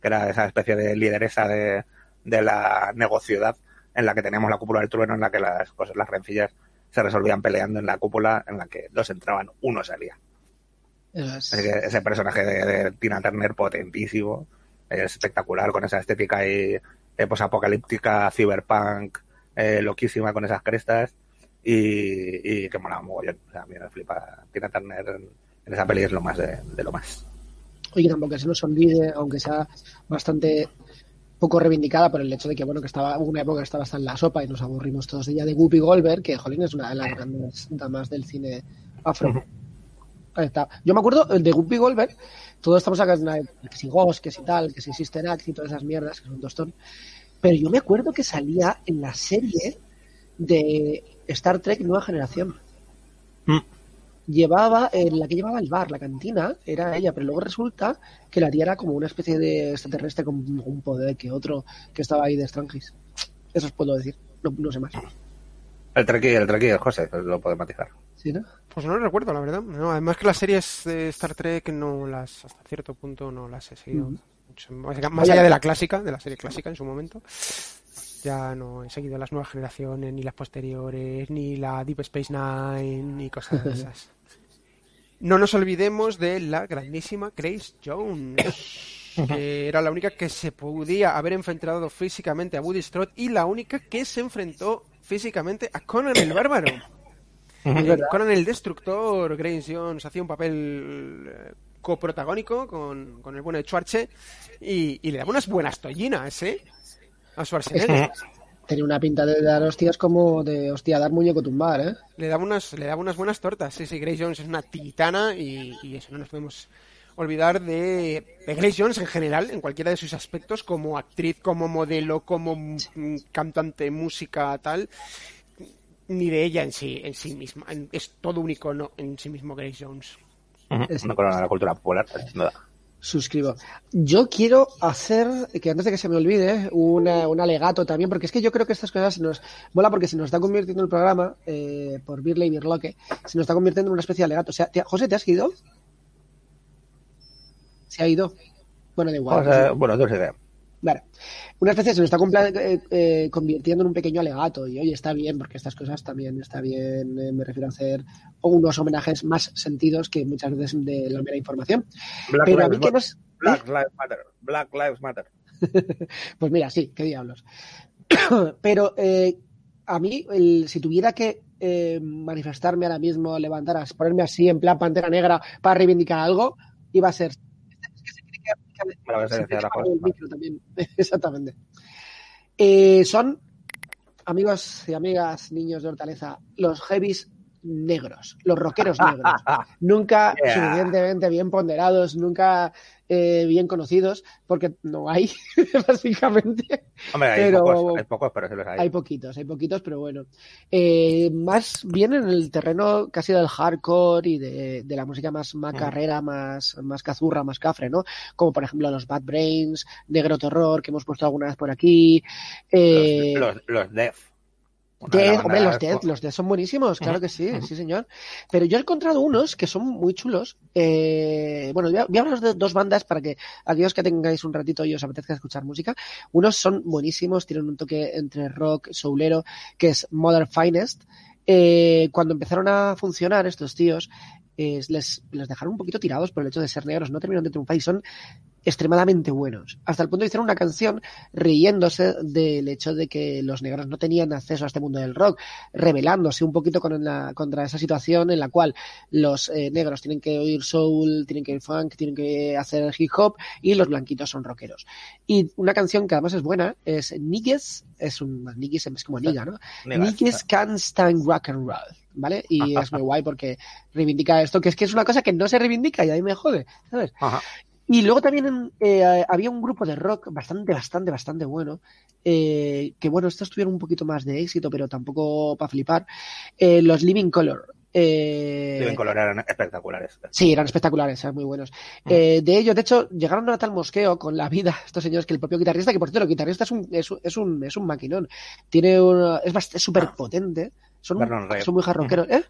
que era esa especie de lideresa de, de la negociedad en la que teníamos la cúpula del trueno, en la que las cosas, las rencillas se resolvían peleando en la cúpula, en la que dos entraban, uno salía. Es... Ese personaje de, de, Tina Turner potentísimo, es espectacular, con esa estética y eh, posapocalíptica, cyberpunk, eh, loquísima con esas crestas y, y que molaba mogollón. O sea, a mí me flipa Tina Turner en, en esa peli es lo más de, de lo más. Oye, tampoco se nos olvide, aunque sea bastante poco reivindicada por el hecho de que, bueno, que estaba una época que estaba hasta en la sopa y nos aburrimos todos de ella, de Whoopi Goldberg, que, jolín, es una de las grandes damas del cine afro. Ahí está. Yo me acuerdo de Whoopi Goldberg, todos estamos acá, que si Ghost, que si tal, que si Sister Act y todas esas mierdas, que son tostón, pero yo me acuerdo que salía en la serie de Star Trek Nueva Generación. Mm. Llevaba, eh, la que llevaba el bar, la cantina, era ella, pero luego resulta que la tía era como una especie de extraterrestre con un poder que otro que estaba ahí de Strangis. Eso os puedo decir, no, no sé más. El Trekkie, el el José, lo puede matizar. ¿Sí, no? Pues no lo recuerdo, la verdad. No, además que las series de Star Trek no las, hasta cierto punto no las he seguido. Mm. Mucho, más allá de la clásica, de la serie clásica en su momento. Ya no he seguido las nuevas generaciones, ni las posteriores, ni la Deep Space Nine, ni cosas de esas. No nos olvidemos de la grandísima Grace Jones, que era la única que se podía haber enfrentado físicamente a Woody Strode y la única que se enfrentó físicamente a Conan el Bárbaro. Eh, Conan el Destructor, Grace Jones hacía un papel eh, coprotagónico con, con el bueno de Schwarze y, y, le daba unas buenas tollinas, ¿eh? A Schwarzenegger. Tenía una pinta de dar hostias como de hostia, dar muñeco tumbar, ¿eh? Le daba unas, le daba unas buenas tortas. Sí, sí, Grace Jones es una titana y, y eso no nos podemos olvidar de, de, Grace Jones en general, en cualquiera de sus aspectos, como actriz, como modelo, como cantante, música, tal, ni de ella en sí, en sí misma. Es todo un icono en sí mismo Grace Jones. Uh -huh. Una corona de la cultura popular, sin duda. Suscribo. Yo quiero hacer, que antes de que se me olvide, una, un alegato también, porque es que yo creo que estas cosas se nos mola porque se nos está convirtiendo el programa, eh, por Birley y Birloque, se nos está convirtiendo en una especie de alegato. O sea, ¿te, José, ¿te has ido? Se ha ido. Bueno, da igual. Bueno, no sé. Vale. Una especie se nos está eh, eh, convirtiendo en un pequeño alegato y oye, está bien, porque estas cosas también está bien, eh, me refiero a hacer unos homenajes más sentidos que muchas veces de la mera información. Black Pero Lives a mí que nos... Black Lives Matter. Black Lives Matter. pues mira, sí, qué diablos. Pero eh, a mí, el, si tuviera que manifestarme ahora mismo, levantar, ponerme así en plan pantera negra para reivindicar algo, iba a ser Me lo voy a silenciar la el micro también. Exactamente. Eh, son, amigos y amigas, niños de Hortaleza, los heavies negros, los rockeros negros. nunca Yeah. suficientemente bien ponderados, nunca eh, bien conocidos, porque no hay, básicamente. Hombre, hay, Pero- pocos, hay pocos, pero sí los hay. Hay poquitos, hay poquitos, pero bueno. Eh, más bien en el terreno casi del hardcore y de, de la música más macarrera, más, más cazurra, más cafre, ¿no? Como por ejemplo los Bad Brains, Negro Terror, que hemos puesto alguna vez por aquí. Eh, los, los, los Def. Death, banda hombre, los de- Death, los Death son buenísimos, claro que sí, sí señor. Pero yo he encontrado unos que son muy chulos. Eh, bueno, voy a, voy a hablaros de dos bandas para que aquellos que tengáis un ratito y os apetezca escuchar música. Unos son buenísimos, tienen un toque entre rock, soulero, que es Modern Finest. Eh, cuando empezaron a funcionar estos tíos, eh, les, les dejaron un poquito tirados por el hecho de ser negros, no terminaron de triunfar y son extremadamente buenos. Hasta el punto de hicieron una canción riéndose del hecho de que los negros no tenían acceso a este mundo del rock, rebelándose un poquito con la- contra esa situación en la cual los eh, negros tienen que oír soul, tienen que oír funk, tienen que hacer hip hop y los blanquitos son rockeros. Y una canción que además es buena es Niggas, es un Niggas es como niga, ¿no? Niggas can't stand rock and roll, ¿vale? Y es muy guay porque reivindica esto, que es que es una cosa que no se reivindica y ahí me jode, ¿sabes? Ajá. Y luego también eh, había un grupo de rock bastante, bastante, bastante bueno. eh, que bueno, estos tuvieron un poquito más de éxito, pero tampoco para flipar. eh, los Living Color. eh, Living Color eran espectaculares. Sí, eran espectaculares, eran muy buenos. Eh, de ellos, de hecho, llegaron a tal mosqueo con la vida estos señores que el propio guitarrista, que por cierto, el guitarrista es un, es un, es un, es un maquinón. Tiene una, es bastante súper potente. Son, son muy jarroqueros. ¿Eh?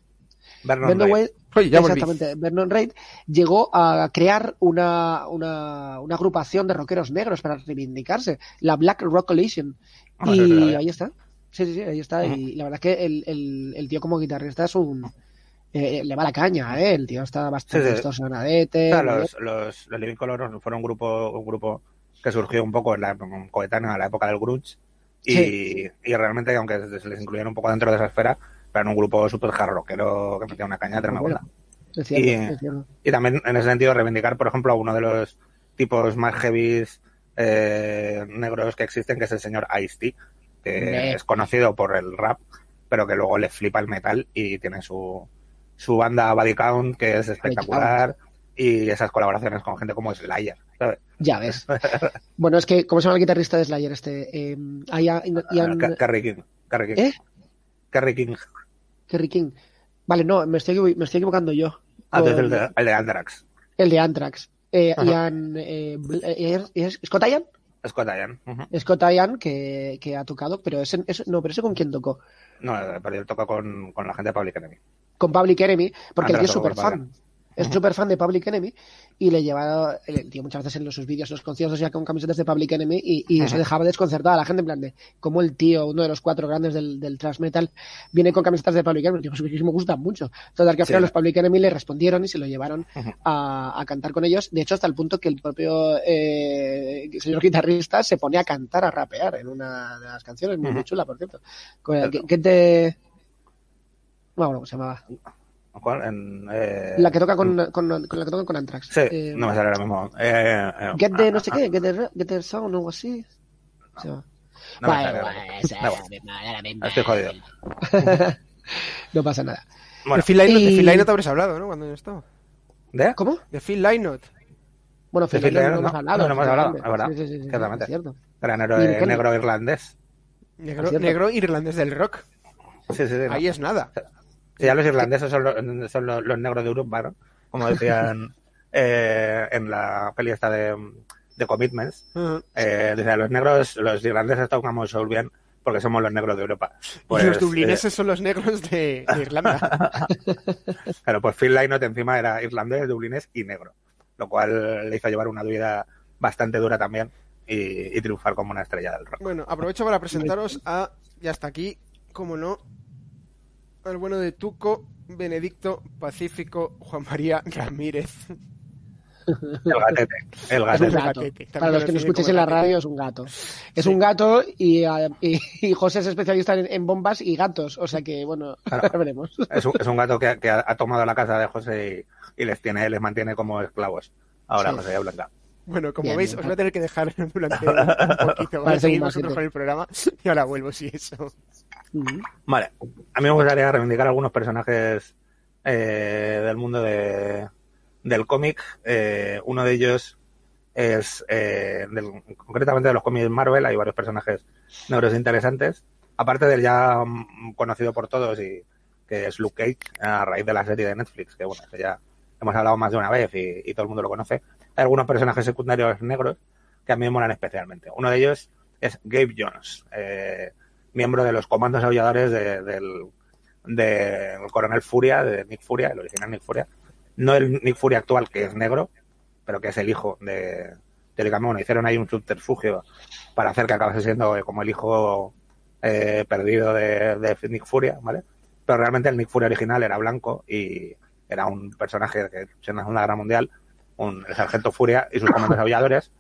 Vernon Vernon Oye, ya volví. Exactamente. Vernon Reid llegó a crear una, una, una agrupación de rockeros negros para reivindicarse, la Black Rock Coalition. Ah, si lo y ahí está. Sí, sí, sí, ahí está. Ujú. Y la verdad es que el, el, el tío como guitarrista es un... eh, le va la caña, ¿eh? El tío está bastante Sí, sí. distorsionadete. O sea, muy bien. los, los, los Living Color fueron un grupo, un grupo que surgió un poco en la coetánea a la época del grunge y, Sí. y realmente, aunque se les incluyeron un poco dentro de esa esfera, eran un grupo súper hard rockero que metía una caña tremenda. Y-. Y también en ese sentido reivindicar, por ejemplo, a uno de los tipos más heavies eh, negros que existen, que es el señor Ice-T, que es conocido por el rap, pero que luego le flipa el metal y tiene su, su banda Body Count, que es espectacular, y esas colaboraciones con gente como Slayer, ¿sabes? Ya ves. bueno, es que, ¿cómo se llama el guitarrista de Slayer? Este, eh, Ian, Ian- Ca- Kerry King. Kerry King. ¿Eh? Kerry King. Kerry King. Vale, no, me estoy, me estoy equivocando yo. Ah, Con- el de, el de Anthrax. el de Anthrax. Eh. Ian, eh, eh, ¿es Scott Ian? Scott Ian. Ujú. Scott Ian que, que ha tocado, pero ese, ese- no, pero ese con quién tocó? No, pero él toca con, con la gente de Public Enemy. Con Public Enemy, porque Anthrax es tocó súper fan. Es súper fan de Public Enemy y le llevaba, el tío muchas veces en los- sus vídeos, en los conciertos ya con camisetas de Public Enemy y, y eso dejaba desconcertada a la gente en plan de cómo el tío, uno de los cuatro grandes del, del thrash metal, viene con camisetas de Public Enemy. Pues que me gustan mucho. Total que al Sí. final los Public Enemy le respondieron y se lo llevaron a, a cantar con ellos. De hecho, hasta el punto que el propio eh, señor guitarrista se pone a cantar, a rapear en una de las canciones, muy, chula, por cierto. ¿Qué, qué te...? Bueno, ¿cómo se llamaba? ¿Cuál? En, eh, La que toca con, con, con la que toca con Anthrax. Sí, Eh, no me sale ahora mismo. Eh, eh, Get the ah, no sé ah, qué, get the, get the sound o algo así. No me Vale, sale ahora mismo. la la. Estoy jodido. no pasa nada. Bueno, de Phil Lynott, de y- Phil Lynott habrás hablado, ¿no? Cuando no estaba. ¿de? ¿Cómo? De Phil Lynott. Bueno, Phil Phil Lynott no hemos no, hablado. no, no hemos hablado, es verdad. Sí, sí, sí, sí, Ciertamente. es cierto. Gran negro irlandés. Negro, irlandés del rock. Sí, sí, sí. no. Ahí es nada. Sí, ya los irlandeses son los, son los, los negros de Europa, ¿no? Como decían eh, en la peli esta de, de Commitments. Eh, decía, los negros, los irlandeses tocamos soul bien porque somos los negros de Europa. Pues, y los eh, dublineses son los negros de, de Irlanda. claro, pues Phil Lynott encima era irlandés, dublinés y negro, lo cual le hizo llevar una vida bastante dura también y, y triunfar como una estrella del rock. bueno, aprovecho para presentaros a, y hasta aquí, como no, al bueno de Tuco, Benedicto, Pacífico, Juan María Ramírez. El gatete, el Es un gatete. gato. Para los que no escuchéis en la radio, es un gato. Es Sí. un gato y, eh, y, y José es especialista en, en bombas y gatos. O sea que, bueno, Claro. ya veremos. Es un, es un gato que, que ha, ha tomado la casa de José y, y les tiene, les mantiene como esclavos. Ahora Sí. José y Blanca. Bueno, como Bien, veis, bien. os voy a tener que dejar durante un poquito. Voy a Parece seguir un vosotros maquete. con el programa y ahora vuelvo, si eso. Vale, a mí me gustaría reivindicar algunos personajes eh, del mundo de, del cómic. Eh, uno de ellos es, eh, concretamente de los cómics Marvel, hay varios personajes negros interesantes. Aparte del ya mm, conocido por todos y que es Luke Cage, a raíz de la serie de Netflix, que bueno, que ya hemos hablado más de una vez y, y todo el mundo lo conoce. Hay algunos personajes secundarios negros que a mí me molan especialmente. Uno de ellos es Gabe Jones, eh, miembro de los comandos aulladores de- del, del coronel Furia, de Nick Furia, el original Nick Furia. No el Nick Furia actual, que es negro, pero que es el hijo de, teóricamente, bueno, hicieron ahí un subterfugio para hacer que acabase siendo eh, como el hijo eh, perdido de, de Nick Furia, ¿vale? Pero realmente el Nick Furia original era blanco y era un personaje que en la Segunda Guerra Mundial, un el sargento Furia y sus comandos aulladores,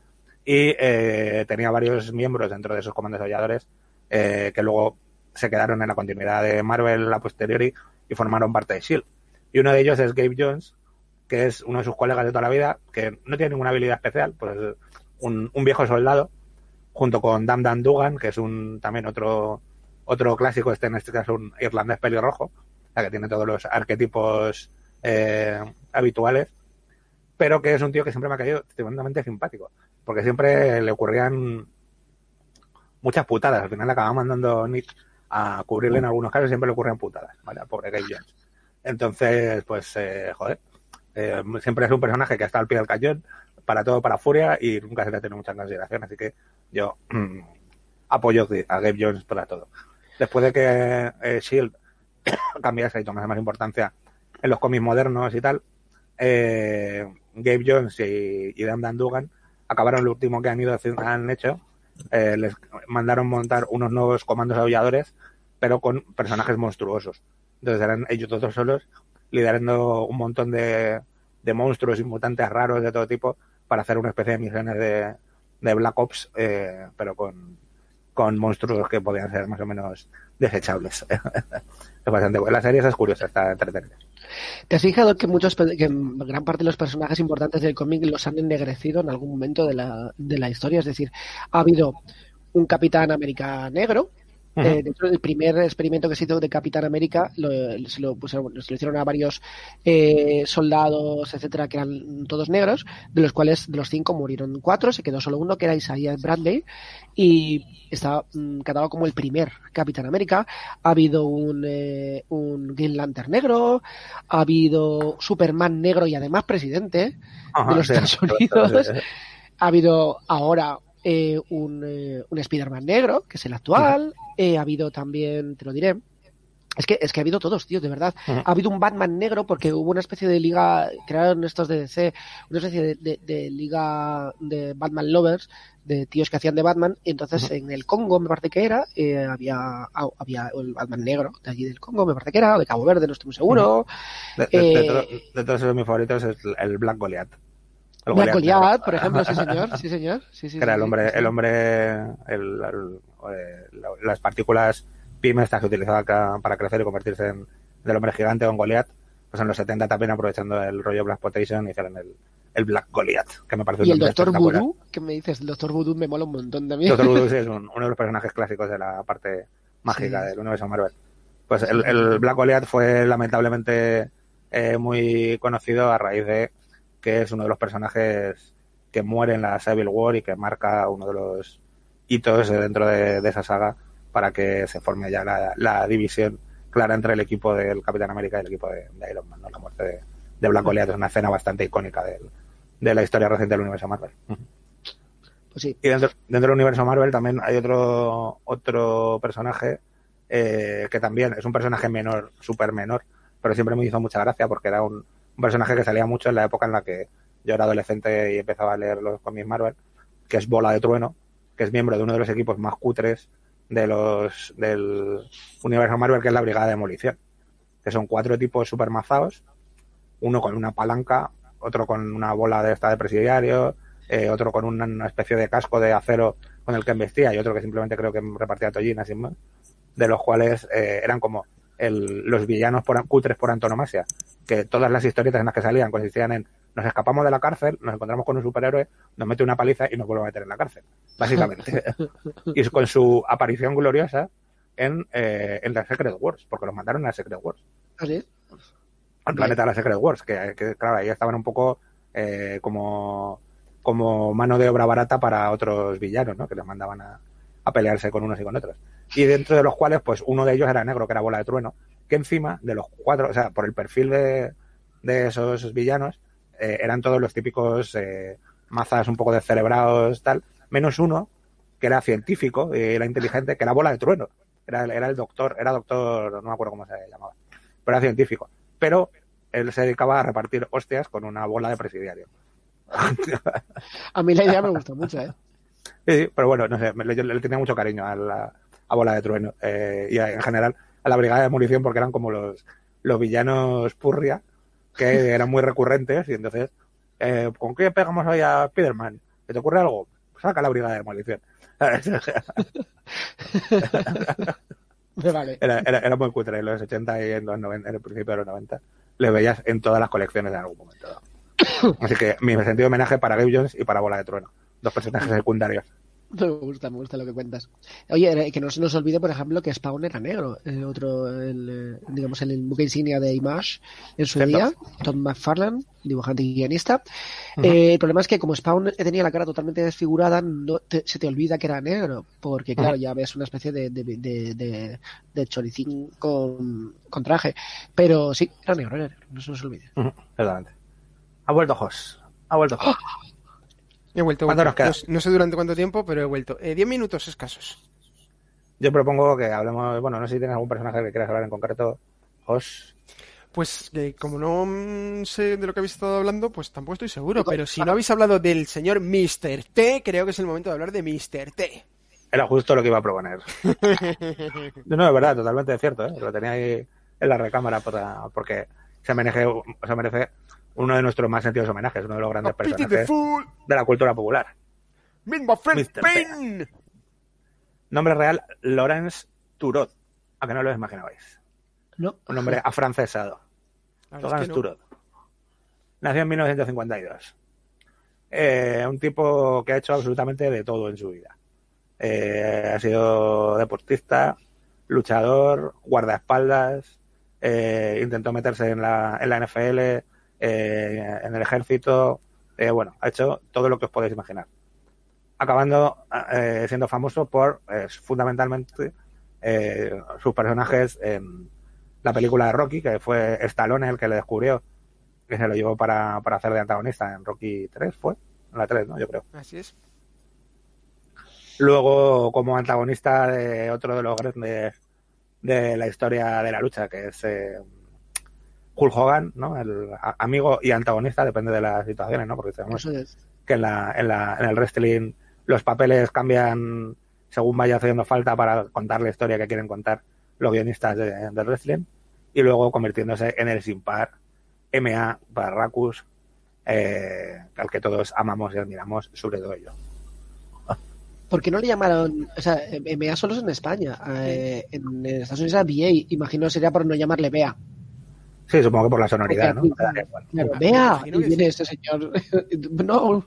y eh, tenía varios miembros dentro de esos comandos aulladores eh, que luego se quedaron en la continuidad de Marvel a posteriori y formaron parte de S.H.I.E.L.D. Y uno de ellos es Gabe Jones, que es uno de sus colegas de toda la vida, que no tiene ninguna habilidad especial, pues es un, un viejo soldado, junto con Dam Dan Dugan, que es un también otro otro clásico, este en este caso un irlandés pelirrojo, la que tiene todos los arquetipos eh, habituales, pero que es un tío que siempre me ha caído tremendamente simpático, porque siempre le ocurrían muchas putadas, al final le acababa mandando Nick a cubrirle en algunos casos, siempre le ocurrían putadas, ¿vale? Al pobre Gabe Jones. Entonces, pues, eh, joder, eh, siempre es un personaje que está al pie del cañón, para todo, para furia, y nunca se le ha tenido mucha consideración, así que yo apoyo a Gabe Jones para todo. Después de que eh, Shield cambiase y tomase más importancia en los cómics modernos y tal, eh, Gabe Jones y, y Dan Dan Dugan acabaron lo último que han ido han hecho, eh, les mandaron montar unos nuevos comandos aulladores, pero con personajes monstruosos. Entonces eran ellos todos solos liderando un montón de, de monstruos y mutantes raros de todo tipo para hacer una especie de misiones de, Black Ops, eh, pero con, con monstruos que podían ser más o menos desechables. es bastante bueno. La serie esa es curiosa, está entretenida. ¿Te has fijado que muchos que gran parte de los personajes importantes del cómic los han ennegrecido en algún momento de la, de la historia? Es decir, ha habido un Capitán América negro. Eh, de hecho, el primer experimento que se hizo de Capitán América lo, se, lo, pusieron- se lo hicieron a varios eh, soldados, etcétera, que eran todos negros, de los cuales de los cinco murieron cuatro, se quedó solo uno que era Isaiah Bradley y está mm, catalogado como el primer Capitán América. Ha habido un, eh, un Green Lantern negro, ha habido Superman negro y además presidente Ajá, de los sí, Estados Unidos. sí, sí. Ha habido ahora eh, un, eh, un Spider-Man negro, que es el actual. Eh, ha habido también, te lo diré. Es que, es que ha habido todos, tío, de verdad. Ha habido un Batman negro porque hubo una especie de liga, crearon estos de DC, una especie de, de- de liga de Batman Lovers, de tíos que hacían de Batman. Y entonces en el Congo, me parece que era, había, había el Batman negro de allí del Congo, me parece que era, o de Cabo Verde, no estoy muy seguro. De, de- de todo- de todos esos mis favoritos es el Black Goliath. Black Goliath por ejemplo, sí señor, sí señor. Sí, sí, que era el hombre, el hombre, el- el- eh, la- las partículas PIM estas que utilizaba para crecer y convertirse en del hombre gigante o en Goliath, pues en los 70 también aprovechando el rollo Black Potation hicieron el, el Black Goliath, que me parece un Y el Doctor. Voodoo, ¿qué me dices? El Doctor Voodoo me mola un montón también. Doctor Voodoo sí es un- uno de los personajes clásicos de la parte mágica Sí. del universo Marvel. Pues el, el Black Goliath fue lamentablemente eh, muy conocido a raíz de que es uno de los personajes que muere en la Civil War y que marca uno de los hitos dentro de, de esa saga para que se forme ya la, la división clara entre el equipo del Capitán América y el equipo de, de Iron Man. ¿no? La muerte de, de Black Goliath es una escena bastante icónica del- de la historia reciente del universo Marvel. Pues sí. Y dentro, dentro del universo Marvel también hay otro, otro personaje eh, que también es un personaje menor, súper menor, pero siempre me hizo mucha gracia porque era un, un personaje que salía mucho en la época en la que yo era adolescente y empezaba a leer los cómics Marvel, que es Bola de Trueno, que es miembro de uno de los equipos más cutres de los del universo Marvel, que es la Brigada de Demolición, que son cuatro tipos super mazados, uno con una palanca, otro con una bola de esta de presidiario, eh, otro con una, especie de casco de acero con el que embestía y otro que simplemente creo que repartía tollinas sin más, de los cuales eh, eran como el, los villanos por, cutres por antonomasia, que todas las historietas en las que salían consistían en nos escapamos de la cárcel, nos encontramos con un superhéroe, nos mete una paliza y nos vuelve a meter en la cárcel, básicamente. y con su aparición gloriosa en, eh, en la Secret Wars, porque los mandaron a la Secret Wars. ¿Ah, sí? Al planeta de la Secret Wars, que, que, claro, ahí estaban un poco eh, como, como mano de obra barata para otros villanos, ¿no? Que les mandaban a, a pelearse con unos y con otros. Y dentro de los cuales, pues uno de ellos era negro, que era Bola de Trueno, que encima de los cuatro, o sea, por el perfil de, de esos villanos, eh, eran todos los típicos eh, mazas un poco descerebrados, tal, menos uno, que era científico y era inteligente, que era Bola de Trueno. Era, era el doctor, era doctor, no me acuerdo cómo se llamaba, pero era científico. Pero él se dedicaba a repartir hostias con una bola de presidiario. A mí la idea me gusta mucho, ¿eh? Sí, pero bueno, no sé, yo le tenía mucho cariño a, la, a Bola de Trueno eh, y a- en general a la Brigada de Munición porque eran como los, los villanos purria que eran muy recurrentes y entonces, eh, ¿con qué pegamos hoy a Spiderman? ¿Se te ocurre algo? Saca la Brigada de Munición. Vale. Era, era, era muy cutre en los 80 y en los 90, en el principio de los 90. Le veías en todas las colecciones en algún momento. Así que mi sentido de homenaje para Gabe Jones y para Bola de Trueno. Dos personajes secundarios. Me gusta, me gusta lo que cuentas. Oye, eh, que no se nos olvide, por ejemplo, que Spawn era negro. El otro, el, eh, digamos, el buque insignia de Image en su Cierto. día. Tom McFarlane, dibujante y guionista. Eh, el problema es que como Spawn tenía la cara totalmente desfigurada, no te- se te olvida que era negro. Porque, claro, ya ves una especie de, de, de, de- de choricín con, con traje. Pero sí, era negro, era negro. No se nos olvide. Ujú, Exactamente. Ha vuelto Jos. Ha vuelto Jos. He vuelto, he ¿Cuánto vuelto. nos queda? No, no sé durante cuánto tiempo, pero he vuelto. Eh, diez minutos escasos. Yo propongo que hablemos, bueno, no sé si tienes algún personaje que quieras hablar en concreto. Jos. Pues como no mm, sé de lo que habéis estado hablando, pues tampoco estoy seguro. Pero si no habéis hablado del señor Mr. T, creo que es el momento de hablar de Mr. T. Era justo lo que iba a proponer. No, no, es verdad, totalmente cierto, ¿eh? Lo tenía ahí en la recámara para- porque se merece, se merece uno de nuestros más sentidos homenajes, uno de los grandes personajes de la cultura popular. meet my friend Mr. Pain. Nombre real, Laurence Turot. A que no lo imaginabais. ¿No? Un nombre afrancesado. La verdad es Laurence que no. Turot. Nació en 1952. Eh, un tipo que ha hecho absolutamente de todo en su vida. Eh, ha sido deportista, luchador, guardaespaldas, eh, intentó meterse en la, en la NFL, eh, en el ejército. eh, bueno, ha hecho todo lo que os podéis imaginar. Acabando eh, siendo famoso por, eh, fundamentalmente, eh, sus personajes en la película de Rocky, que fue Stallone el que le descubrió, que se lo llevó para, para hacer de antagonista en Rocky 3, fue, en la 3, ¿no? Yo creo. Así es. Luego, como antagonista de otro de los grandes de la historia de la lucha, que es eh, Hulk Hogan, ¿no? El amigo y antagonista, depende de las situaciones, ¿no? Porque sabemos es. que en, la, en, la, en el wrestling los papeles cambian según vaya haciendo falta para contar la historia que quieren contar los guionistas de- del wrestling y luego convirtiéndose en el sin par MA Barracus eh, al que todos amamos y admiramos sobre todo yo. ¿Por qué no le llamaron? O sea, MEA solo es en España. Eh, en Estados Unidos era BA. Imagino sería por no llamarle BEA. Sí, supongo que por la sonoridad, ¿no? Claro, imagino Y viene sí. este señor. No,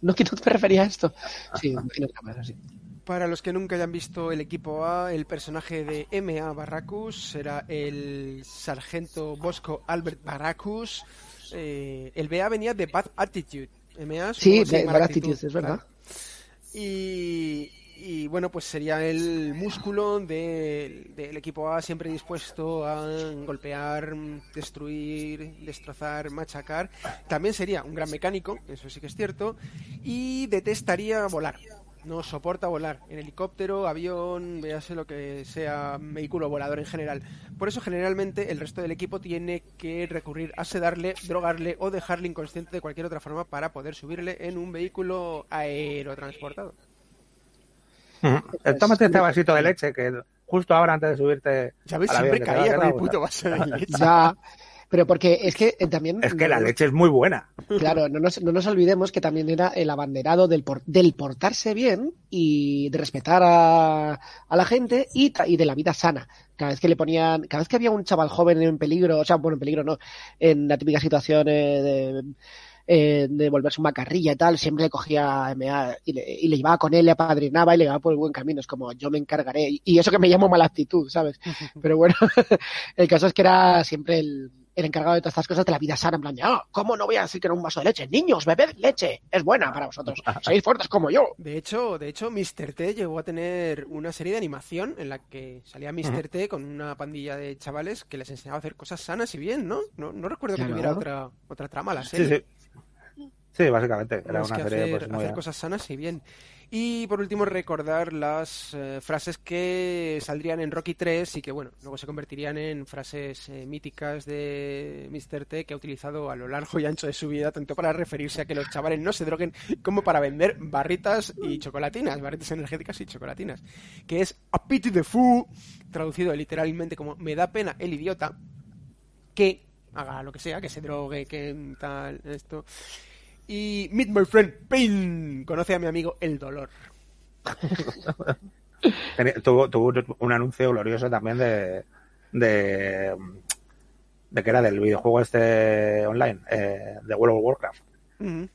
no que no te refería a esto. Sí, imagino que era así. Para los que nunca hayan visto el equipo A, el personaje de MA Barracus será el sargento Bosco Albert Barracus. Eh, el BA venía de Bad Attitude. MA Sí, de Bad actitud, Attitude, es verdad. Y, y, bueno, pues sería el músculo de- del equipo A siempre dispuesto a golpear, destruir, destrozar, machacar. También sería un gran mecánico, eso sí que es cierto, y detestaría volar. No soporta volar en helicóptero, avión, véase lo que sea, vehículo volador en general. Por eso generalmente el resto del equipo tiene que recurrir a sedarle, drogarle o dejarle inconsciente de cualquier otra forma para poder subirle en un vehículo aerotransportado. Eh, Tómate este vasito de leche que justo ahora antes de subirte. Ya ves, avión, siempre caía con el puto vaso de leche. Ya. Pero porque es que eh, también. Es que la leche es muy buena. Claro, no nos, no nos olvidemos que también era el abanderado del, por- del portarse bien y de respetar a, a la gente y, y de la vida sana. Cada vez que le ponían, cada vez que había un chaval joven en peligro, o sea, bueno, en peligro no, en la típica situación eh, de, eh, de volverse una carrilla y tal, siempre le cogía MA y le, y le llevaba con él, le apadrinaba y le llevaba por el buen camino. Es como, yo me encargaré. Y, y eso que me llamo mala actitud, ¿sabes? Pero bueno, el caso es que era siempre el, el encargado de todas estas cosas de la vida sana, en plan de, ah, ¿cómo no voy a decir que era un vaso de leche? Niños, bebed leche, es buena para vosotros, sois fuertes como yo. De hecho, de hecho, Mr. T llegó a tener una serie de animación en la que salía Mr. T con una pandilla de chavales que les enseñaba a hacer cosas sanas y bien, ¿no? No, no recuerdo que Claro. tuviera otra, otra trama la serie. sí. Sí, básicamente. Era una que serie hacer, pues, muy... hacer cosas sanas y bien. Y por último, recordar las eh, frases que saldrían en Rocky 3 y que, bueno, luego se convertirían en frases eh, míticas de Mr. T que ha utilizado a lo largo y ancho de su vida, tanto para referirse a que los chavales no se droguen como para vender barritas y chocolatinas, barritas energéticas y chocolatinas. Que es A Pity the Fool, traducido literalmente como Me da pena el idiota, que haga lo que sea, que se drogue, que tal, esto. Y Meet My Friend Pain, conoce a mi amigo el dolor. Tuvo, tuvo un anuncio glorioso también de, de, de que era del videojuego este online, eh, de World of Warcraft, Ujú.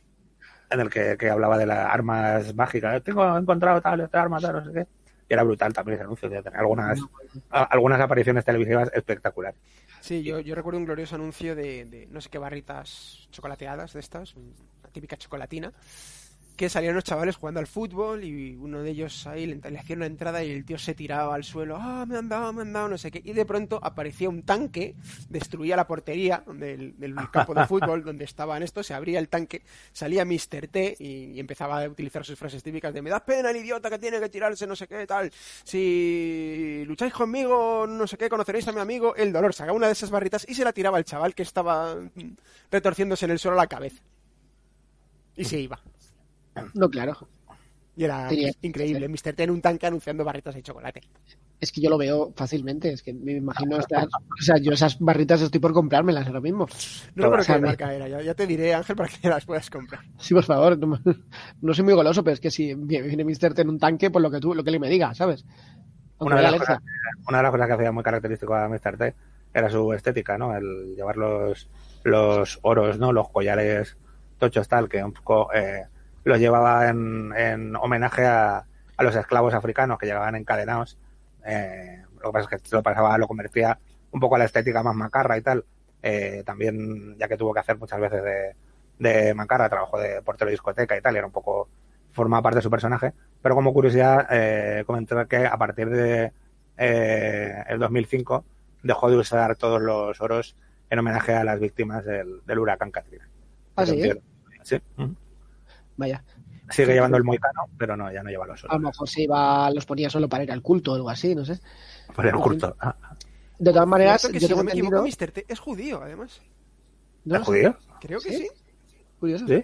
en el que, que hablaba de las armas mágicas. Tengo encontrado tal, esta arma, tal, no sé qué. Y era brutal también ese anuncio, de tener algunas, a- algunas apariciones televisivas espectaculares. Sí, yo, yo recuerdo un glorioso anuncio de, de no sé qué barritas chocolateadas de estas, típica chocolatina, que salían los chavales jugando al fútbol y uno de ellos ahí le, le hacían una entrada y el tío se tiraba al suelo, ah, me han dado, me han dado, no sé qué, y de pronto aparecía un tanque, destruía la portería del, del campo de fútbol donde estaban estos, se abría el tanque, salía Mr. T y, y empezaba a utilizar sus frases típicas de me da pena el idiota que tiene que tirarse, no sé qué, tal, si lucháis conmigo, no sé qué, conoceréis a mi amigo, el dolor, sacaba una de esas barritas y se la tiraba al chaval que estaba retorciéndose en el suelo a la cabeza. Y se iba. No, claro. Y era Tenía- increíble, Mr. T en un tanque anunciando barritas de chocolate. Es que yo lo veo fácilmente, es que me imagino estar, o sea, yo esas barritas estoy por comprármelas ahora mismo. No recuerdo o sea, qué me- marca era, ya, ya te diré, Ángel, para que las puedas comprar. Sí, por favor, no, soy muy goloso, pero es que si viene Mr. T en un tanque, pues lo que tú, lo que él me diga, ¿sabes? Una de, las cosas, una de las cosas que hacía muy característico a Mr. T era su estética, ¿no? El llevar los, los oros, ¿no? Los collares tochos tal, que un poco eh, los llevaba en, en homenaje a, a los esclavos africanos que llegaban encadenados. Eh, lo que pasa es que lo pasaba, lo convertía un poco a la estética más macarra y tal. Eh, también, ya que tuvo que hacer muchas veces de, de macarra, trabajó de portero de discoteca y tal, y era un poco, formaba parte de su personaje. Pero como curiosidad, eh, comentar que a partir de eh, el 2005 dejó de usar todos los oros en homenaje a las víctimas del, del huracán Katrina. ¿Ah, sí? Sí. Vaya. Sigue llevando el moicano, pero no, ya no lleva los A lo mejor se iba, los ponía solo para ir al culto o algo así, no sé. Por el curto. Ah, De todas maneras, yo si tengo no me equivoco, entendido. Mr. T es judío, además. ¿no? ¿Es judío? Creo que ¿Sí? sí. Curioso. Sí.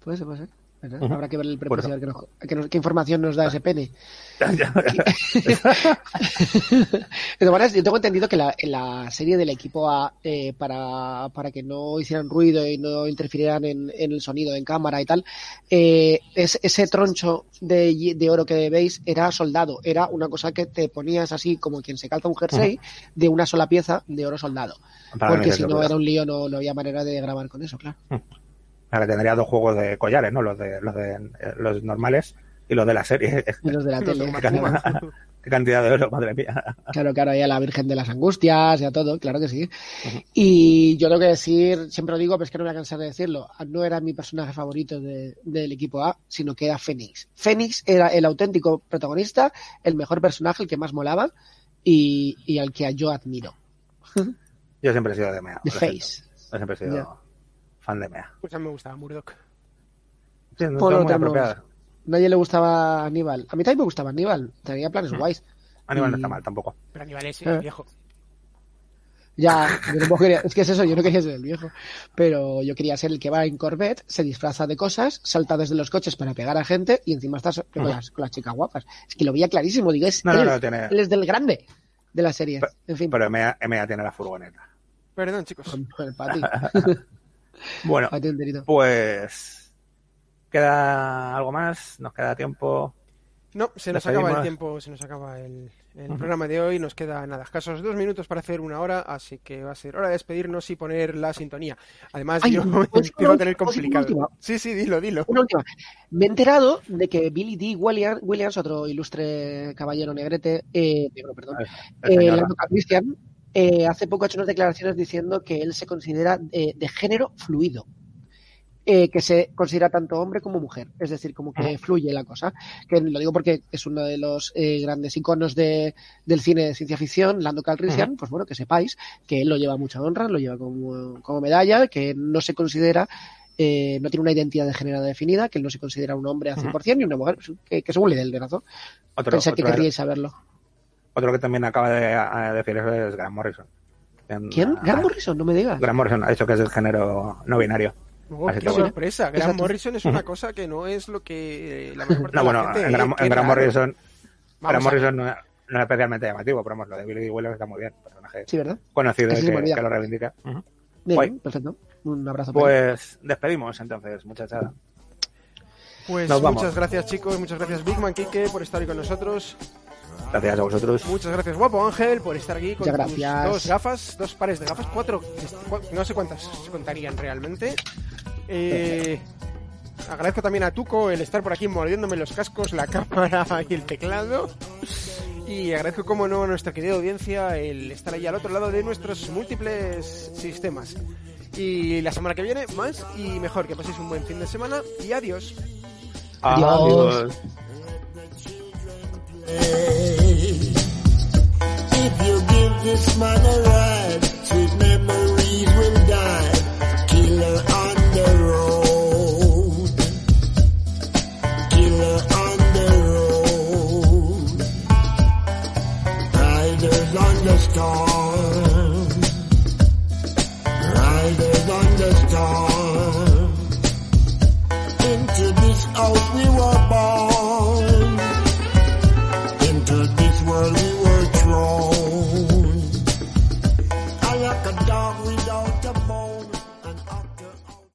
Puede ser, puede ser. Habrá que ver el prepucio, Bueno. a ver qué, nos- qué información nos da ese pene. Todas maneras, yo tengo entendido que la, en la serie del equipo A, eh, para, para que no hicieran ruido y no interfirieran en, en el sonido en cámara y tal, eh, es- ese troncho de, de oro que veis era soldado. Era una cosa que te ponías así como quien se calza un jersey de una sola pieza de oro soldado. Para Porque si no era un lío, no, no había manera de grabar con eso, claro. Ahora tendría dos juegos de collares, ¿no? Los de los de eh, los normales y los de la serie. Y los de la tele. Qué cantidad, qué cantidad de oro, madre mía. Claro, claro, ya la Virgen de las Angustias, ya todo, claro que sí. Y yo tengo que decir, siempre lo digo, pero es que no me voy a cansar de decirlo, no era mi personaje favorito de- del equipo A, sino que era Fénix. Fénix era el auténtico protagonista, el mejor personaje, el que más molaba y, y al que yo admiro. Yo siempre he sido de Mea. The. Face. Yo siempre he sido Ya. Fan de Mea. Pues a mí me gustaba Murdoch. Sí, no Por lo. Nadie le gustaba Aníbal. A mí también me gustaba Aníbal, tenía planes guays. Aníbal no está mal tampoco. Pero Aníbal es Eh. el viejo. Ya, yo tampoco quería, es que es eso, yo no quería ser el viejo, pero yo quería ser el que va en Corvette, se disfraza de cosas, salta desde los coches para pegar a gente y encima está so- con, las, con las chicas guapas. Es que lo veía clarísimo, digo, es No, él, no, tiene- él es del grande de la serie. Pero- En fin, Pero Mea tiene la furgoneta. Perdón, chicos. con, con el Pati. Bueno, pues queda algo más, nos queda tiempo. No, se nos acaba el tiempo, se nos acaba el, el programa de hoy, nos queda nada, escasos dos minutos para hacer una hora, así que va a ser hora de despedirnos y poner la sintonía. Además, Ay, yo ¿puedo que va a tener complicado. Sí, sí, dilo, dilo. Una última. Me he enterado de que Billy D. William- Williams, otro ilustre caballero negrete, eh, negro, perdón, eh, Lando Calrissian, eh, hace poco ha hecho unas declaraciones diciendo que él se considera eh, de género fluido. eh, que se considera tanto hombre como mujer, es decir, como que fluye la cosa. Que lo digo porque es uno de los eh, grandes iconos de, del cine de ciencia ficción, Lando Calrissian, pues bueno, que sepáis que él lo lleva mucha honra, lo lleva como, como medalla, que no se considera, eh, no tiene una identidad de género definida, que él no se considera un hombre al 100% ni una mujer, que, que según le dé el verazo. Otro, Pensé que otro- querríais saberlo. Otro que también acaba de a- decir eso es Grant Morrison. En- ¿Quién? Grant Morrison, no me digas. Grant Morrison ha dicho que es el género no binario. Oh, qué sorpresa. Grant Exacto. Morrison es una cosa que no es lo que eh, la mayor parte No, de la bueno, gente, en Grant, eh, en Grant. Morrison, Grant. Morrison no, no es especialmente llamativo, pero vamos, lo de Billy Williams está muy bien. Personaje Sí, ¿verdad? conocido que, que lo reivindica. Ujú. Bien, perfecto. Un abrazo. Pues despedimos entonces, muchachada. Pues Nos vamos. muchas gracias chicos, muchas gracias Bigman Kike por estar hoy con nosotros. Gracias a vosotros. Muchas gracias guapo Ángel por estar aquí con Muchas tus gracias. dos gafas, dos pares de gafas, cuatro, cu- no sé cuántas se contarían realmente. Eh, agradezco también a Tuco el estar por aquí mordiéndome los cascos, la cámara y el teclado. Y agradezco, como no, a nuestra querida audiencia el estar ahí al otro lado de nuestros múltiples sistemas. Y la semana que viene, más y mejor. Que paséis un buen fin de semana y adiós. Adiós. If you give this man a ride, sweet memories will die. Killer on the road. Killer on the road. Riders on the storm.